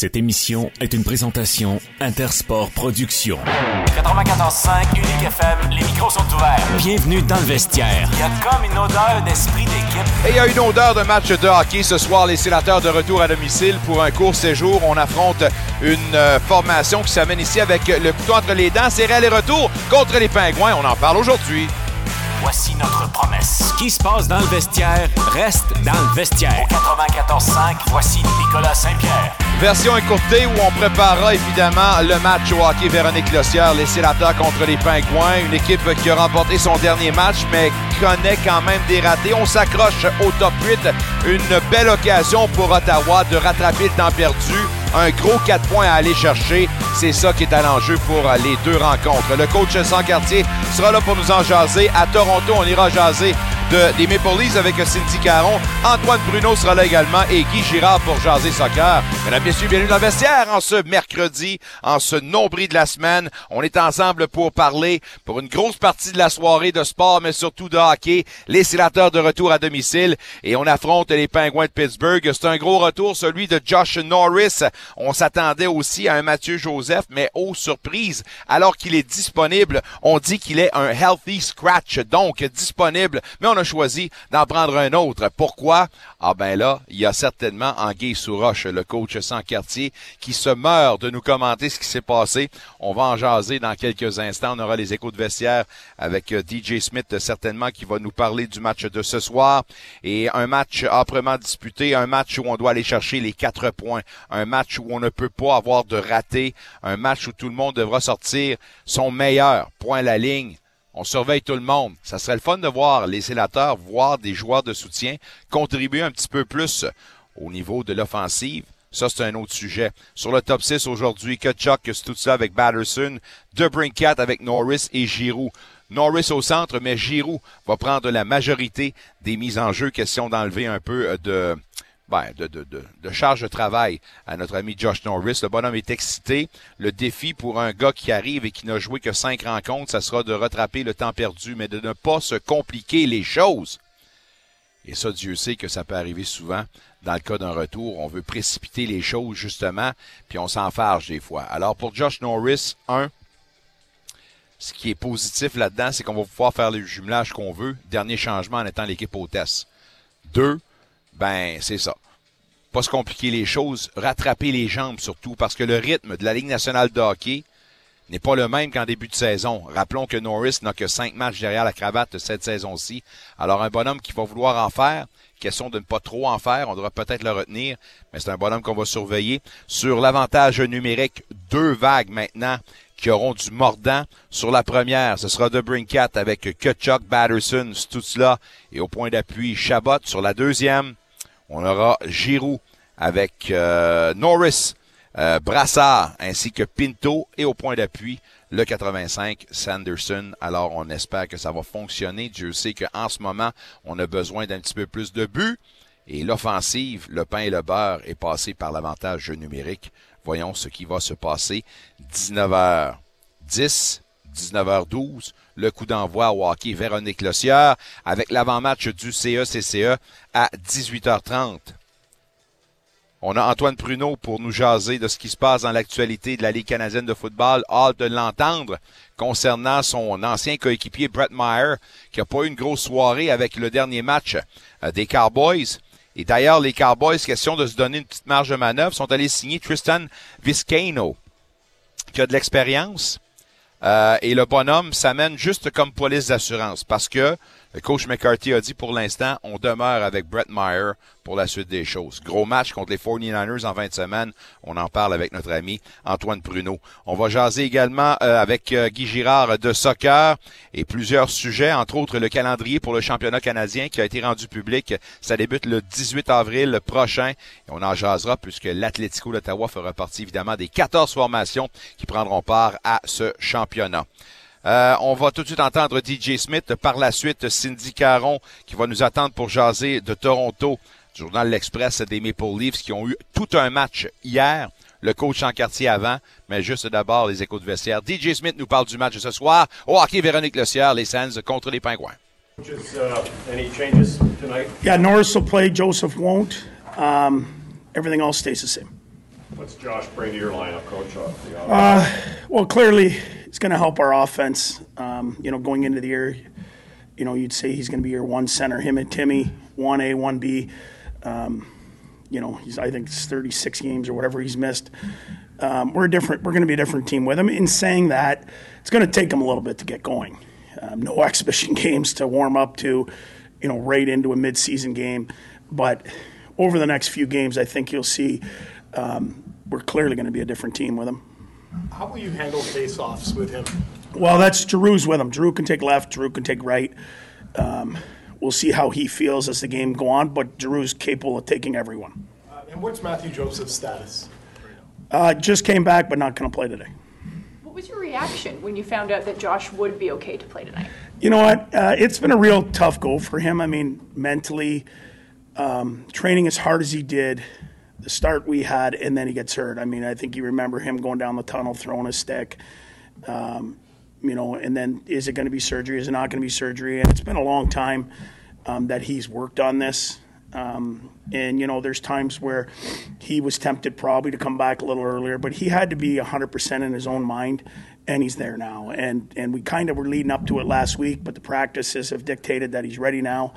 Cette émission est une présentation Intersport Productions. 94.5 Unique FM, les micros sont ouverts. Bienvenue dans le vestiaire. Il y a comme une odeur d'esprit d'équipe. Et il y a une odeur de match de hockey ce soir. Les sénateurs de retour à domicile pour un court séjour. On affronte une euh, formation qui s'amène ici avec le couteau entre les dents. C'est réel et retour contre les Pingouins. On en parle aujourd'hui. Voici notre promesse. Ce qui se passe dans le vestiaire reste dans le vestiaire. 94.5, voici Nicolas Saint-Pierre. Version écourtée où on préparera évidemment le match au hockey Véronique Lossière, les sénateurs contre les Pingouins. Une équipe qui a remporté son dernier match, mais connaît quand même des ratés. On s'accroche au top 8. Une belle occasion pour Ottawa de rattraper le temps perdu. Un gros 4 points à aller chercher. C'est ça qui est à l'enjeu pour les deux rencontres. Le coach sans quartier sera là pour nous en jaser. À Toronto, on ira jaser de, des Maple Leafs avec Cindy Caron. Antoine Bruno sera là également et Guy Girard pour jaser soccer. Mesdames, Messieurs, bienvenue dans le vestiaire en ce mercredi, en ce nombril de la semaine. On est ensemble pour parler pour une grosse partie de la soirée de sport, mais surtout de hockey. Les sénateurs de retour à domicile et on affronte les Pingouins de Pittsburgh. C'est un gros retour, celui de Josh Norris. On s'attendait aussi à un Mathieu Joseph, mais oh surprise, alors qu'il est disponible, on dit qu'il est un healthy scratch, donc disponible, mais on a choisi d'en prendre un autre. Pourquoi? Ah ben là, il y a certainement Anguille Souroche, le coach sans quartier, qui se meurt de nous commenter ce qui s'est passé. On va en jaser dans quelques instants. On aura les échos de vestiaire avec euh, DJ Smith certainement qui va nous parler du match de ce soir. Et un match âprement disputé, un match où on doit aller chercher les quatre points, un match où on ne peut pas avoir de raté, un match où tout le monde devra sortir son meilleur point à la ligne on surveille tout le monde. Ça serait le fun de voir les sénateurs, voir des joueurs de soutien contribuer un petit peu plus au niveau de l'offensive. Ça, c'est un autre sujet. Sur le top 6 aujourd'hui, c'est tout ça avec Batterson, DeBrincat avec Norris et Giroux. Norris au centre, mais Giroux va prendre la majorité des mises en jeu. Question d'enlever un peu de, ben, de, de, de, de, charge de travail à notre ami Josh Norris. Le bonhomme est excité. Le défi pour un gars qui arrive et qui n'a joué que cinq rencontres, ça sera de rattraper le temps perdu, mais de ne pas se compliquer les choses. Et ça, Dieu sait que ça peut arriver souvent. Dans le cas d'un retour, on veut précipiter les choses, justement, puis on s'enfarge des fois. Alors, pour Josh Norris, un, ce qui est positif là-dedans, c'est qu'on va pouvoir faire le jumelage qu'on veut. Dernier changement en étant l'équipe hôtesse. Deux, ben, c'est ça. Pas se compliquer les choses, rattraper les jambes surtout, parce que le rythme de la Ligue nationale de hockey n'est pas le même qu'en début de saison. Rappelons que Norris n'a que cinq matchs derrière la cravate cette saison-ci. Alors, un bonhomme qui va vouloir en faire, question de ne pas trop en faire, on devra peut-être le retenir, mais c'est un bonhomme qu'on va surveiller. Sur l'avantage numérique, deux vagues maintenant qui auront du mordant. Sur la première, ce sera de Brinkat avec Kutchuk, Batterson, Stutzla et au point d'appui Chabot. Sur la deuxième, on aura Giroud avec euh, Norris, euh, Brassard ainsi que Pinto et au point d'appui le 85 Sanderson. Alors on espère que ça va fonctionner. Dieu sait qu'en ce moment on a besoin d'un petit peu plus de buts et l'offensive, le pain et le beurre est passé par l'avantage numérique. Voyons ce qui va se passer. 19h10, 19h12, le coup d'envoi au hockey Véronique Lossière avec l'avant-match du CECCE à 18h30. On a Antoine Pruneau pour nous jaser de ce qui se passe dans l'actualité de la Ligue canadienne de football. Hâte de l'entendre concernant son ancien coéquipier Brett Meyer, qui n'a pas eu une grosse soirée avec le dernier match euh, des Cowboys. Et d'ailleurs, les Cowboys, question de se donner une petite marge de manœuvre, sont allés signer Tristan Viscano, qui a de l'expérience. Euh, et le bonhomme s'amène juste comme police d'assurance parce que le coach McCarthy a dit pour l'instant, on demeure avec Brett Meyer pour la suite des choses. Gros match contre les 49ers en 20 semaines. On en parle avec notre ami Antoine Pruneau. On va jaser également euh, avec euh, Guy Girard de soccer et plusieurs sujets, entre autres le calendrier pour le championnat canadien qui a été rendu public. Ça débute le 18 avril prochain et on en jasera puisque l'Atlético d'Ottawa fera partie évidemment des 14 formations qui prendront part à ce championnat. Euh, on va tout de suite entendre DJ Smith. Par la suite, Cindy Caron qui va nous attendre pour jaser de Toronto. Journal L'Express des Maple Leafs qui ont eu tout un match hier. Le coach en quartier avant, mais juste d'abord les échos de vestiaire. DJ Smith nous parle du match de ce soir. Au hockey, Véronique Lecière, les Sands contre les Pingouins. Just, uh, any changes tonight? Yeah, Norris will play. Joseph won't. Um, everything else stays the same. What What's Josh bring to your lineup, coach? Uh, well, clearly, it's going to help our offense. Um, you know, going into the year, you know, you'd say he's going to be your one center. Him and Timmy, one A, one B. Um, you know, he's I think it's 36 games or whatever he's missed. Um, we're different. We're going to be a different team with him. In saying that, it's going to take him a little bit to get going. Um, no exhibition games to warm up to, you know, right into a midseason game. But over the next few games, I think you'll see um, we're clearly going to be a different team with him. How will you handle face-offs with him? Well, that's Drew's with him. Drew can take left. Drew can take right. Um, we'll see how he feels as the game go on, but Drew's capable of taking everyone. Uh, and what's Matthew Joseph's status? Uh, just came back, but not going to play today. What was your reaction when you found out that Josh would be okay to play tonight? You know what? Uh, it's been a real tough go for him. I mean, mentally, um, training as hard as he did, the start we had, and then he gets hurt. I mean, I think you remember him going down the tunnel, throwing a stick. Um, you know, and then is it going to be surgery? Is it not going to be surgery? And it's been a long time um, that he's worked on this. Um, and, you know, there's times where he was tempted probably to come back a little earlier, but he had to be 100% in his own mind, and he's there now. And, and we kind of were leading up to it last week, but the practices have dictated that he's ready now.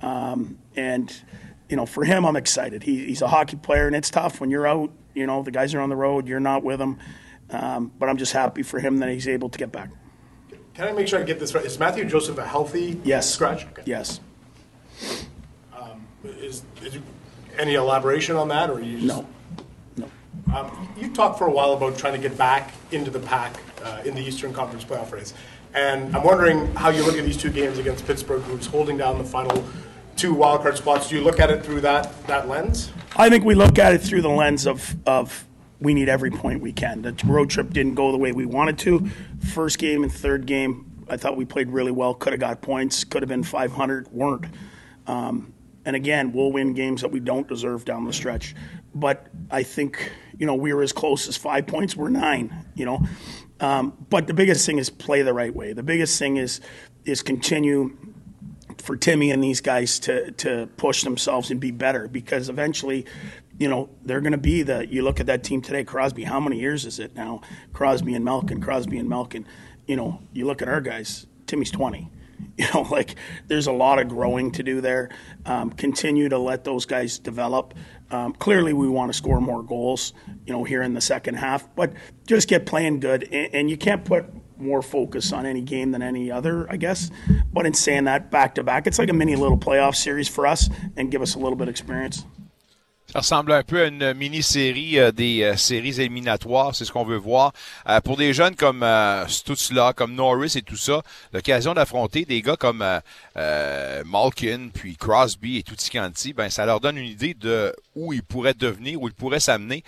Um, and, you know, for him, I'm excited. He, he's a hockey player, and it's tough when you're out. You know, the guys are on the road, you're not with them. Um, but I'm just happy for him that he's able to get back. Can I make sure I get this right? Is Matthew Joseph a healthy Yes. scratch? Okay. Yes. Is, is any elaboration on that, or you just? No. No. Um, you talked for a while about trying to get back into the pack uh, in the Eastern Conference playoff race, and I'm wondering how you look at these two games against Pittsburgh, who's holding down the final two wildcard spots. Do you look at it through that that lens? I think we look at it through the lens of, of we need every point we can. The road trip didn't go the way we wanted to. First game and third game, I thought we played really well. Could have got points. Could have been 500. Weren't. Um, and again, we'll win games that we don't deserve down the stretch. But I think you know we were as close as five points. We're nine. You know. Um, but the biggest thing is play the right way. The biggest thing is is continue for Timmy and these guys to to push themselves and be better because eventually, you know, they're going to be the. You look at that team today, Crosby. How many years is it now? Crosby and Malkin, Crosby and Malkin. You know, you look at our guys. Timmy's twenty. You know, like there's a lot of growing to do there. Um, continue to let those guys develop. Um, clearly, we want to score more goals. You know, here in the second half, but just get playing good, and, and you can't put more focus on any game than any other, I guess. But in saying that, back to back, it's like a mini little playoff series for us and give us a little bit of experience. Ça ressemble un peu à une mini-série euh, des euh, séries éliminatoires, c'est ce qu'on veut voir. Euh, pour des jeunes comme euh, Stutzla, comme Norris et tout ça, l'occasion d'affronter des gars comme euh, euh, Malkin, puis Crosby et Tutti ben ça leur donne une idée de où ils pourraient devenir, où ils pourraient s'amener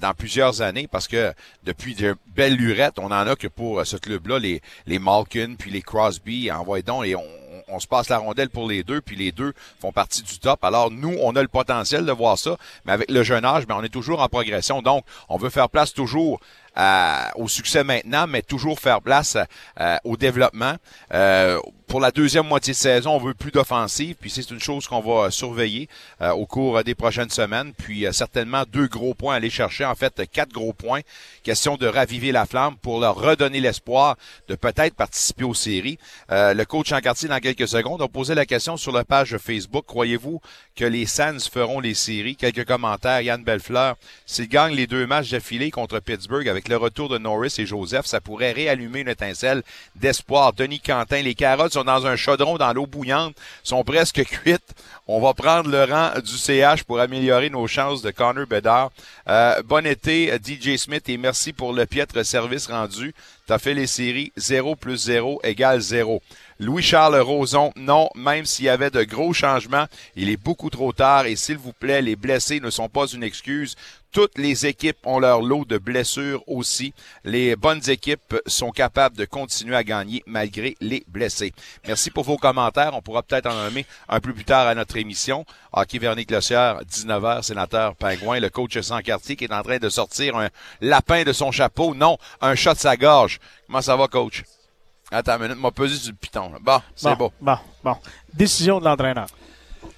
dans plusieurs années, parce que depuis de belles lurettes, on en a que pour ce club-là, les, les Malkin, puis les Crosby, envoyez donc, et on, on se passe la rondelle pour les deux, puis les deux font partie du top. Alors nous, on a le potentiel de voir ça, mais avec le jeune âge, ben, on est toujours en progression. Donc, on veut faire place toujours à- au succès maintenant, mais toujours faire place euh, au développement. Euh, pour la deuxième moitié de saison, on veut plus d'offensive, puis c'est une chose qu'on va surveiller euh, au cours des prochaines semaines. Puis euh, certainement deux gros points à aller chercher, en fait quatre gros points. Question de raviver la flamme pour leur redonner l'espoir de peut-être participer aux séries. Euh, le coach en quartier dans quelques secondes a posé la question sur la page Facebook. Croyez-vous que les Sands feront les séries? Quelques commentaires. Yann Bellefleur. S'ils gagnent les deux matchs d'affilée contre Pittsburgh avec le retour de Norris et Joseph, ça pourrait réallumer une étincelle d'espoir. Denis Quentin, les carottes dans un chaudron dans l'eau bouillante, sont presque cuites. On va prendre le rang du CH pour améliorer nos chances de Connor Bedard. Euh, bon été, DJ Smith, et merci pour le piètre service rendu. T'as fait les séries 0 plus 0 égale 0. Louis-Charles Roson, non, même s'il y avait de gros changements, il est beaucoup trop tard et s'il vous plaît, les blessés ne sont pas une excuse. Toutes les équipes ont leur lot de blessures aussi. Les bonnes équipes sont capables de continuer à gagner malgré les blessés. Merci pour vos commentaires. On pourra peut-être en nommer un peu plus tard à notre émission. Hockey Vernick Lossière, 19h, sénateur Pingouin, le coach sans quartier qui est en train de sortir un lapin de son chapeau. Non, un chat de sa gorge. Comment ça va, coach? Attends une minute, m'a pesé le piton. Bon, c'est beau. Bon, bon. Décision de l'entraîneur.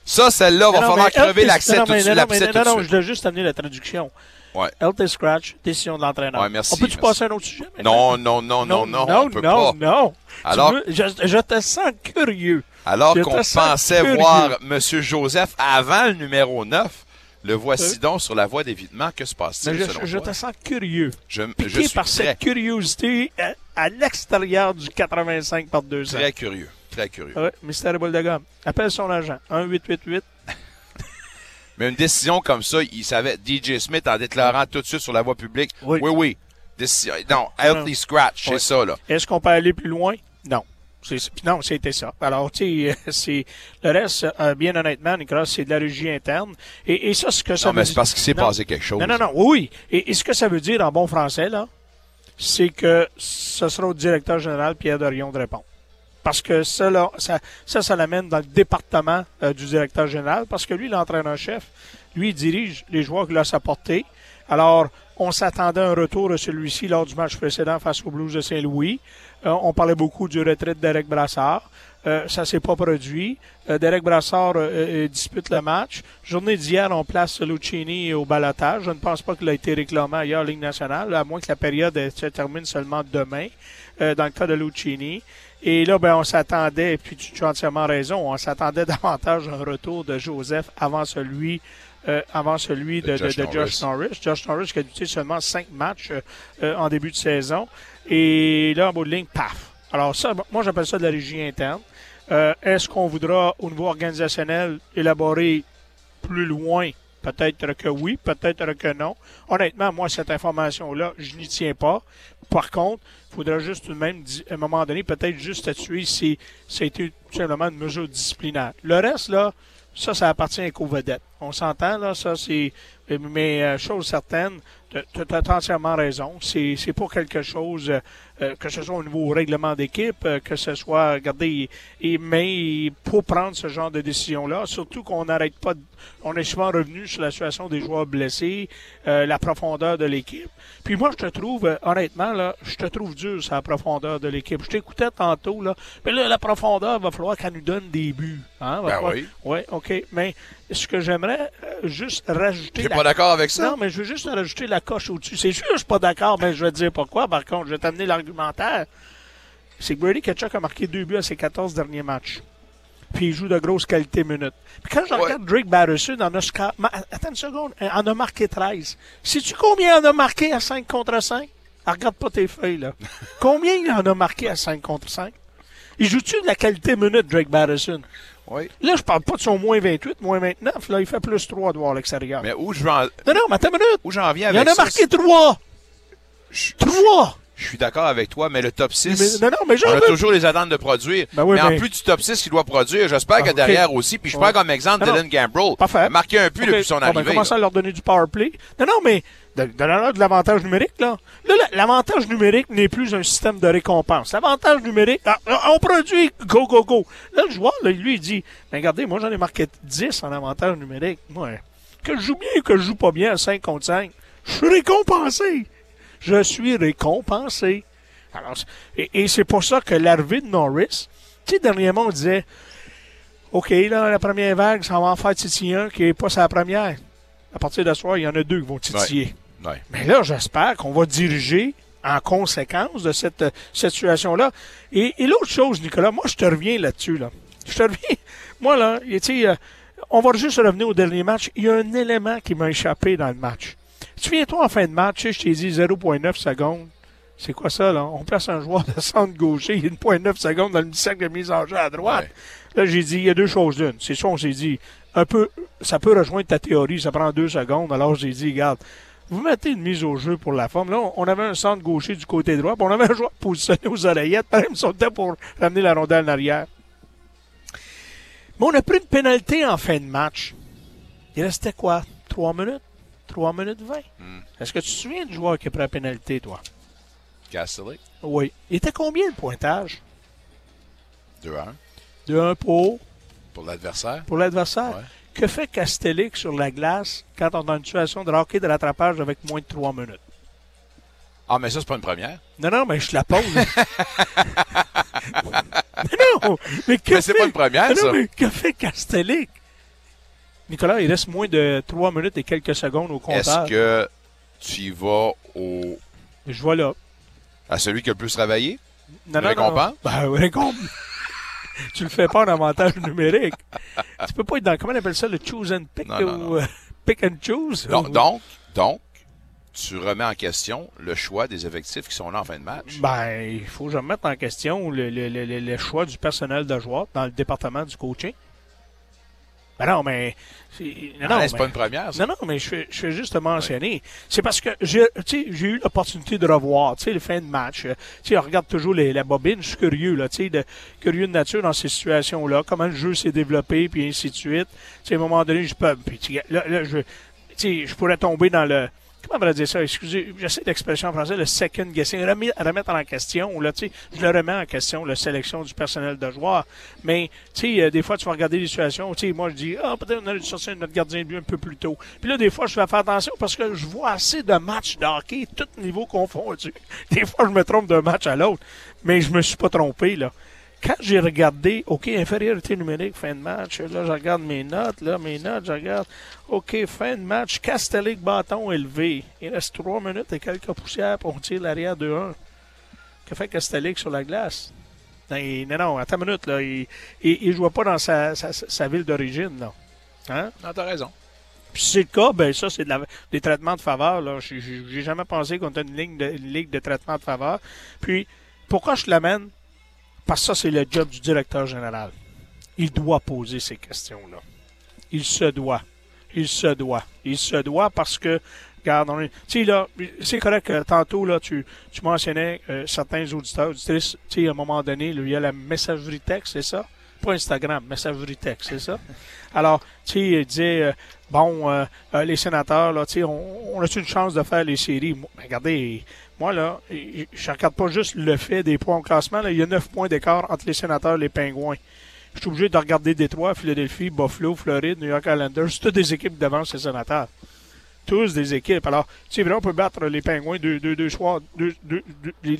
Ça, celle-là, va Non, falloir crever l'accès tout de suite. non, non, non, je voulais juste amener la traduction. Ouais. Healthy scratch, décision de l'entraîneur. Ouais, merci, On peut-tu passer à un autre sujet? maintenant? Non, non, non, non, non, non, on peut non, pas. non. Alors- veux- je, je te sens curieux. Alors qu'on pensait curieux. voir M. Joseph avant le numéro 9, le voici Euh? donc sur la voie d'évitement. Que se passe-t-il je, selon je toi? te sens curieux. Je, Piqué je suis par très, cette curiosité à, à l'extérieur du 85 par 200. très curieux. Très curieux. Ouais, Mystère Boule de gomme. Appelle son agent. 1-888. Mais une décision comme ça, il savait, DJ Smith, en déclarant tout de suite sur la voie publique, Oui. oui, oui, décision- non, healthy scratch, c'est ça, là. Est-ce qu'on peut aller plus loin? Non. Non, c'était ça. Alors, tu sais, c'est le reste, euh, bien honnêtement, Nicolas, c'est de la régie interne. Et, et ça, ce que ça Non, veut mais c'est parce qu'il s'est passé quelque chose. Non, non, non, oui. Et, et ce que ça veut dire en bon français, là, c'est que ce sera au directeur général Pierre Dorion de répondre. Parce que ça, ça, l'amène dans le département euh, du directeur général, parce que lui, l'entraîneur-chef, lui, il dirige les joueurs qu'il a sa portée. Alors, on s'attendait à un retour de celui-ci lors du match précédent face aux Blues de Saint-Louis. Euh, on parlait beaucoup du retrait de Derek Brassard. Euh, ça s'est pas produit. Euh, Derek Brassard euh, euh, dispute le match. Journée d'hier, on place Lucchini au balotage. Je ne pense pas qu'il a été réclamé ailleurs en Ligue nationale, à moins que la période euh, se termine seulement demain, euh, dans le cas de Lucchini. Et là, ben, on s'attendait, et puis tu, tu as entièrement raison, on s'attendait davantage à un retour de Joseph avant celui euh, avant celui de, De de- Josh de Josh Norris. Josh Norris qui a disputé seulement cinq matchs euh, euh, en début de saison. Et là, en bout de ligne, paf. Alors ça, moi, j'appelle ça de la régie interne. Euh, Est-ce qu'on voudra, au niveau organisationnel, élaborer plus loin? Peut-être que oui, peut-être que non. Honnêtement, moi, cette information-là, je n'y tiens pas. Par contre, il faudra juste tout de même, à un moment donné, peut-être juste statuer si ça a été tout simplement une mesure disciplinaire. Le reste, là, ça, ça appartient aux vedettes. On s'entend, là, ça, c'est. Mais, euh, chose certaine, tu as entièrement raison. C'est pas quelque chose, euh, que ce soit au niveau règlement d'équipe, euh, que ce soit, regardez, et, mais pour prendre ce genre de décision-là, surtout qu'on n'arrête pas, de- on est souvent revenu sur la situation des joueurs blessés, euh, la profondeur de l'équipe. Puis moi, je te trouve, euh, honnêtement, là, je te trouve dur sur la profondeur de l'équipe. Je t'écoutais tantôt, là, mais là, la profondeur, va falloir qu'elle nous donne des buts. Hein? Va Ben falloir- oui. Ouais, OK. Mais ce que j'aimerais juste rajouter. T'es la- pas d'accord avec ça? Non, mais je veux juste rajouter la coche au-dessus. C'est sûr que je suis pas d'accord, mais je vais te dire pourquoi. Par contre, je vais t'amener C'est que Brady Ketchuk a marqué deux buts à ses 14 derniers matchs. Puis il joue de grosses qualités minutes. Puis quand je Ouais. regarde Drake Batterson, en a, sca- attends une seconde, il en a marqué 13. Sais-tu combien il en a marqué à 5 contre 5? Ah, regarde pas tes feuilles, là. combien il en a marqué à 5 contre 5? Il joue-tu de la qualité minute, Drake Batterson? Oui. Là, je parle pas de son moins 28, moins 29. Là, il fait plus 3 de voir à l'extérieur. Mais où je veux en- Non, non, mais attends une minute. où j'en viens Il en avec a marqué 3. Je- 3. Je suis d'accord avec toi, mais le top 6, Mais- non, non, mais j'en on a toujours les attentes de produire. Ben oui, mais en plus du top 6 qu'il doit produire, j'espère Ah, que ok. derrière aussi, puis je prends Ouais. comme exemple Non. Dylan Gambrell. Marqué un but depuis son ben, arrivée. commencer là. à leur donner du power play. Non, non, mais de, de, de, de l'avantage numérique, là. Là, la- l'avantage numérique n'est plus un système de récompense. L'avantage numérique, ah, ah, on produit, go, go, go. Là, le joueur, là, lui, il dit, ben, regardez, moi, j'en ai marqué 10 en avantage numérique. Moi, que je joue bien ou que je joue pas bien à 5 contre 5, je suis récompensé. Je suis récompensé. Alors, et, et c'est pour ça que l'arrivée de Norris, tu sais, dernièrement, on disait, OK, là, la première vague, ça va en faire titiller un qui n'est pas sa première. À partir de ce soir, il y en a deux qui vont titiller. Ouais. Mais là, j'espère qu'on va diriger en conséquence de cette, euh, cette situation-là. Et, et l'autre chose, Nicolas, moi, je te reviens là-dessus. Là. Je te reviens. Moi, là, tu sais, euh, on va juste revenir au dernier match. Il y a un élément qui m'a échappé dans le match. Souviens-toi, en fin de match, je t'ai dit 0,9 secondes. C'est quoi ça, là? On place un joueur de centre gaucher, il y a 1,9 secondes dans le cercle de mise en jeu à droite. Là, j'ai dit, il y a deux choses d'une. C'est ça, on s'est dit, un peu, ça peut rejoindre ta théorie, ça prend deux secondes. Alors, j'ai dit, regarde, vous mettez une mise au jeu pour la forme. Là, on- on avait un centre gaucher du côté droit, puis on avait un joueur positionné aux oreillettes, même son temps pour ramener la rondelle en arrière. Mais on a pris une pénalité en fin de match. Il restait quoi? Trois minutes? Trois minutes vingt? Est-ce que tu te souviens du joueur qui a pris la pénalité, toi? Castelli, Oui. Il était combien le pointage? 2-1 De 1 pour, pour l'adversaire? pour l'adversaire. Ouais. Que fait Castellic sur la glace quand on est dans une situation de hockey de rattrapage avec moins de trois minutes? Ah, mais ça, c'est pas une première. Non, non, mais je te la pose. mais non! Mais, que Mais c'est fait- pas une première, non, ça. mais que fait Castellic? Nicolas, il reste moins de 3 minutes et quelques secondes au compteur. Est-ce que tu y vas au, Je vois là. à celui qui a le plus travaillé? Non, non, Récompense? non. Ben, récompense. tu le fais pas en avantage numérique. tu peux pas être dans, comment on appelle ça, le choose and pick Non, ou euh, pick and choose? Donc, donc, donc, tu remets en question le choix des effectifs qui sont là en fin de match? Ben, il faut que je remette en question le, le- le- le- le choix du personnel de joueurs dans le département du coaching. Ben non, mais. c'est- Non, Ah, non, c'est pas une première, ça. Non, non, mais je fais, je fais juste te mentionner. C'est parce que j'ai eu l'opportunité de revoir tu sais, le fin de match. Euh, Tu sais, on regarde toujours les, la bobine. Je suis curieux, là, tu sais, curieux de nature dans ces situations-là. Comment le jeu s'est développé, puis ainsi de suite. Tu sais, à un moment donné, je peux. Puis, là, là, je, je pourrais tomber dans le. Comment va dire ça? Excusez, j'essaie d'expression en français, le second guessing, remettre en question, là, tu sais, je le remets en question, la sélection du personnel de joueurs. Mais, tu sais, euh, des fois, tu vas regarder les situations, tu sais, moi, je dis, ah, peut-être on aurait dû sortir notre gardien de but un peu plus tôt. Puis là, des fois, je vais faire attention parce que je vois assez de matchs de hockey, tout niveau confondu. Des fois, je me trompe d'un match à l'autre, mais je me suis pas trompé, là. Quand j'ai regardé, OK, infériorité numérique, fin de match, là, je regarde mes notes, là, mes notes, je regarde, OK, fin de match, Castellic, bâton élevé. Il reste 3 minutes et quelques poussières pour on tire l'arrière 2-1. Que fait Castellic sur la glace? Non, il- non, non, attends une minute, là. Il ne jouait pas dans sa, sa, sa ville d'origine, là. Hein? Non, t'as raison. Puis si c'est le cas, ben ça, c'est de la- des traitements de faveur. Là. J'ai, j'ai- j'ai jamais pensé qu'on était une ligne de, une ligue de traitement de faveur. Puis, pourquoi je l'amène? Parce que ça, c'est le job du directeur général. Il doit poser ces questions-là. Il se doit. Il se doit. Il se doit parce que, regarde, tu sais, là, c'est correct que tantôt, là, tu, tu mentionnais euh, certains auditeurs, auditrices, tu sais, à un moment donné, il y a la messagerie texte, c'est ça? Pas Instagram, messagerie texte, c'est ça? Alors, tu sais, il disait, euh, bon, euh, euh, les sénateurs, là, tu sais, on, on a une chance de faire les séries? Moi, regardez, moi, là, je regarde pas juste le fait des points au classement. Là, il y a neuf points d'écart entre les sénateurs et les pingouins. Je suis obligé de regarder Détroit, Philadelphie, Buffalo, Floride, New York Islanders. Toutes des équipes devant ces sénateurs. Tous des équipes. Alors, c'est vrai, on peut battre les pingouins deux, deux, deux soirs,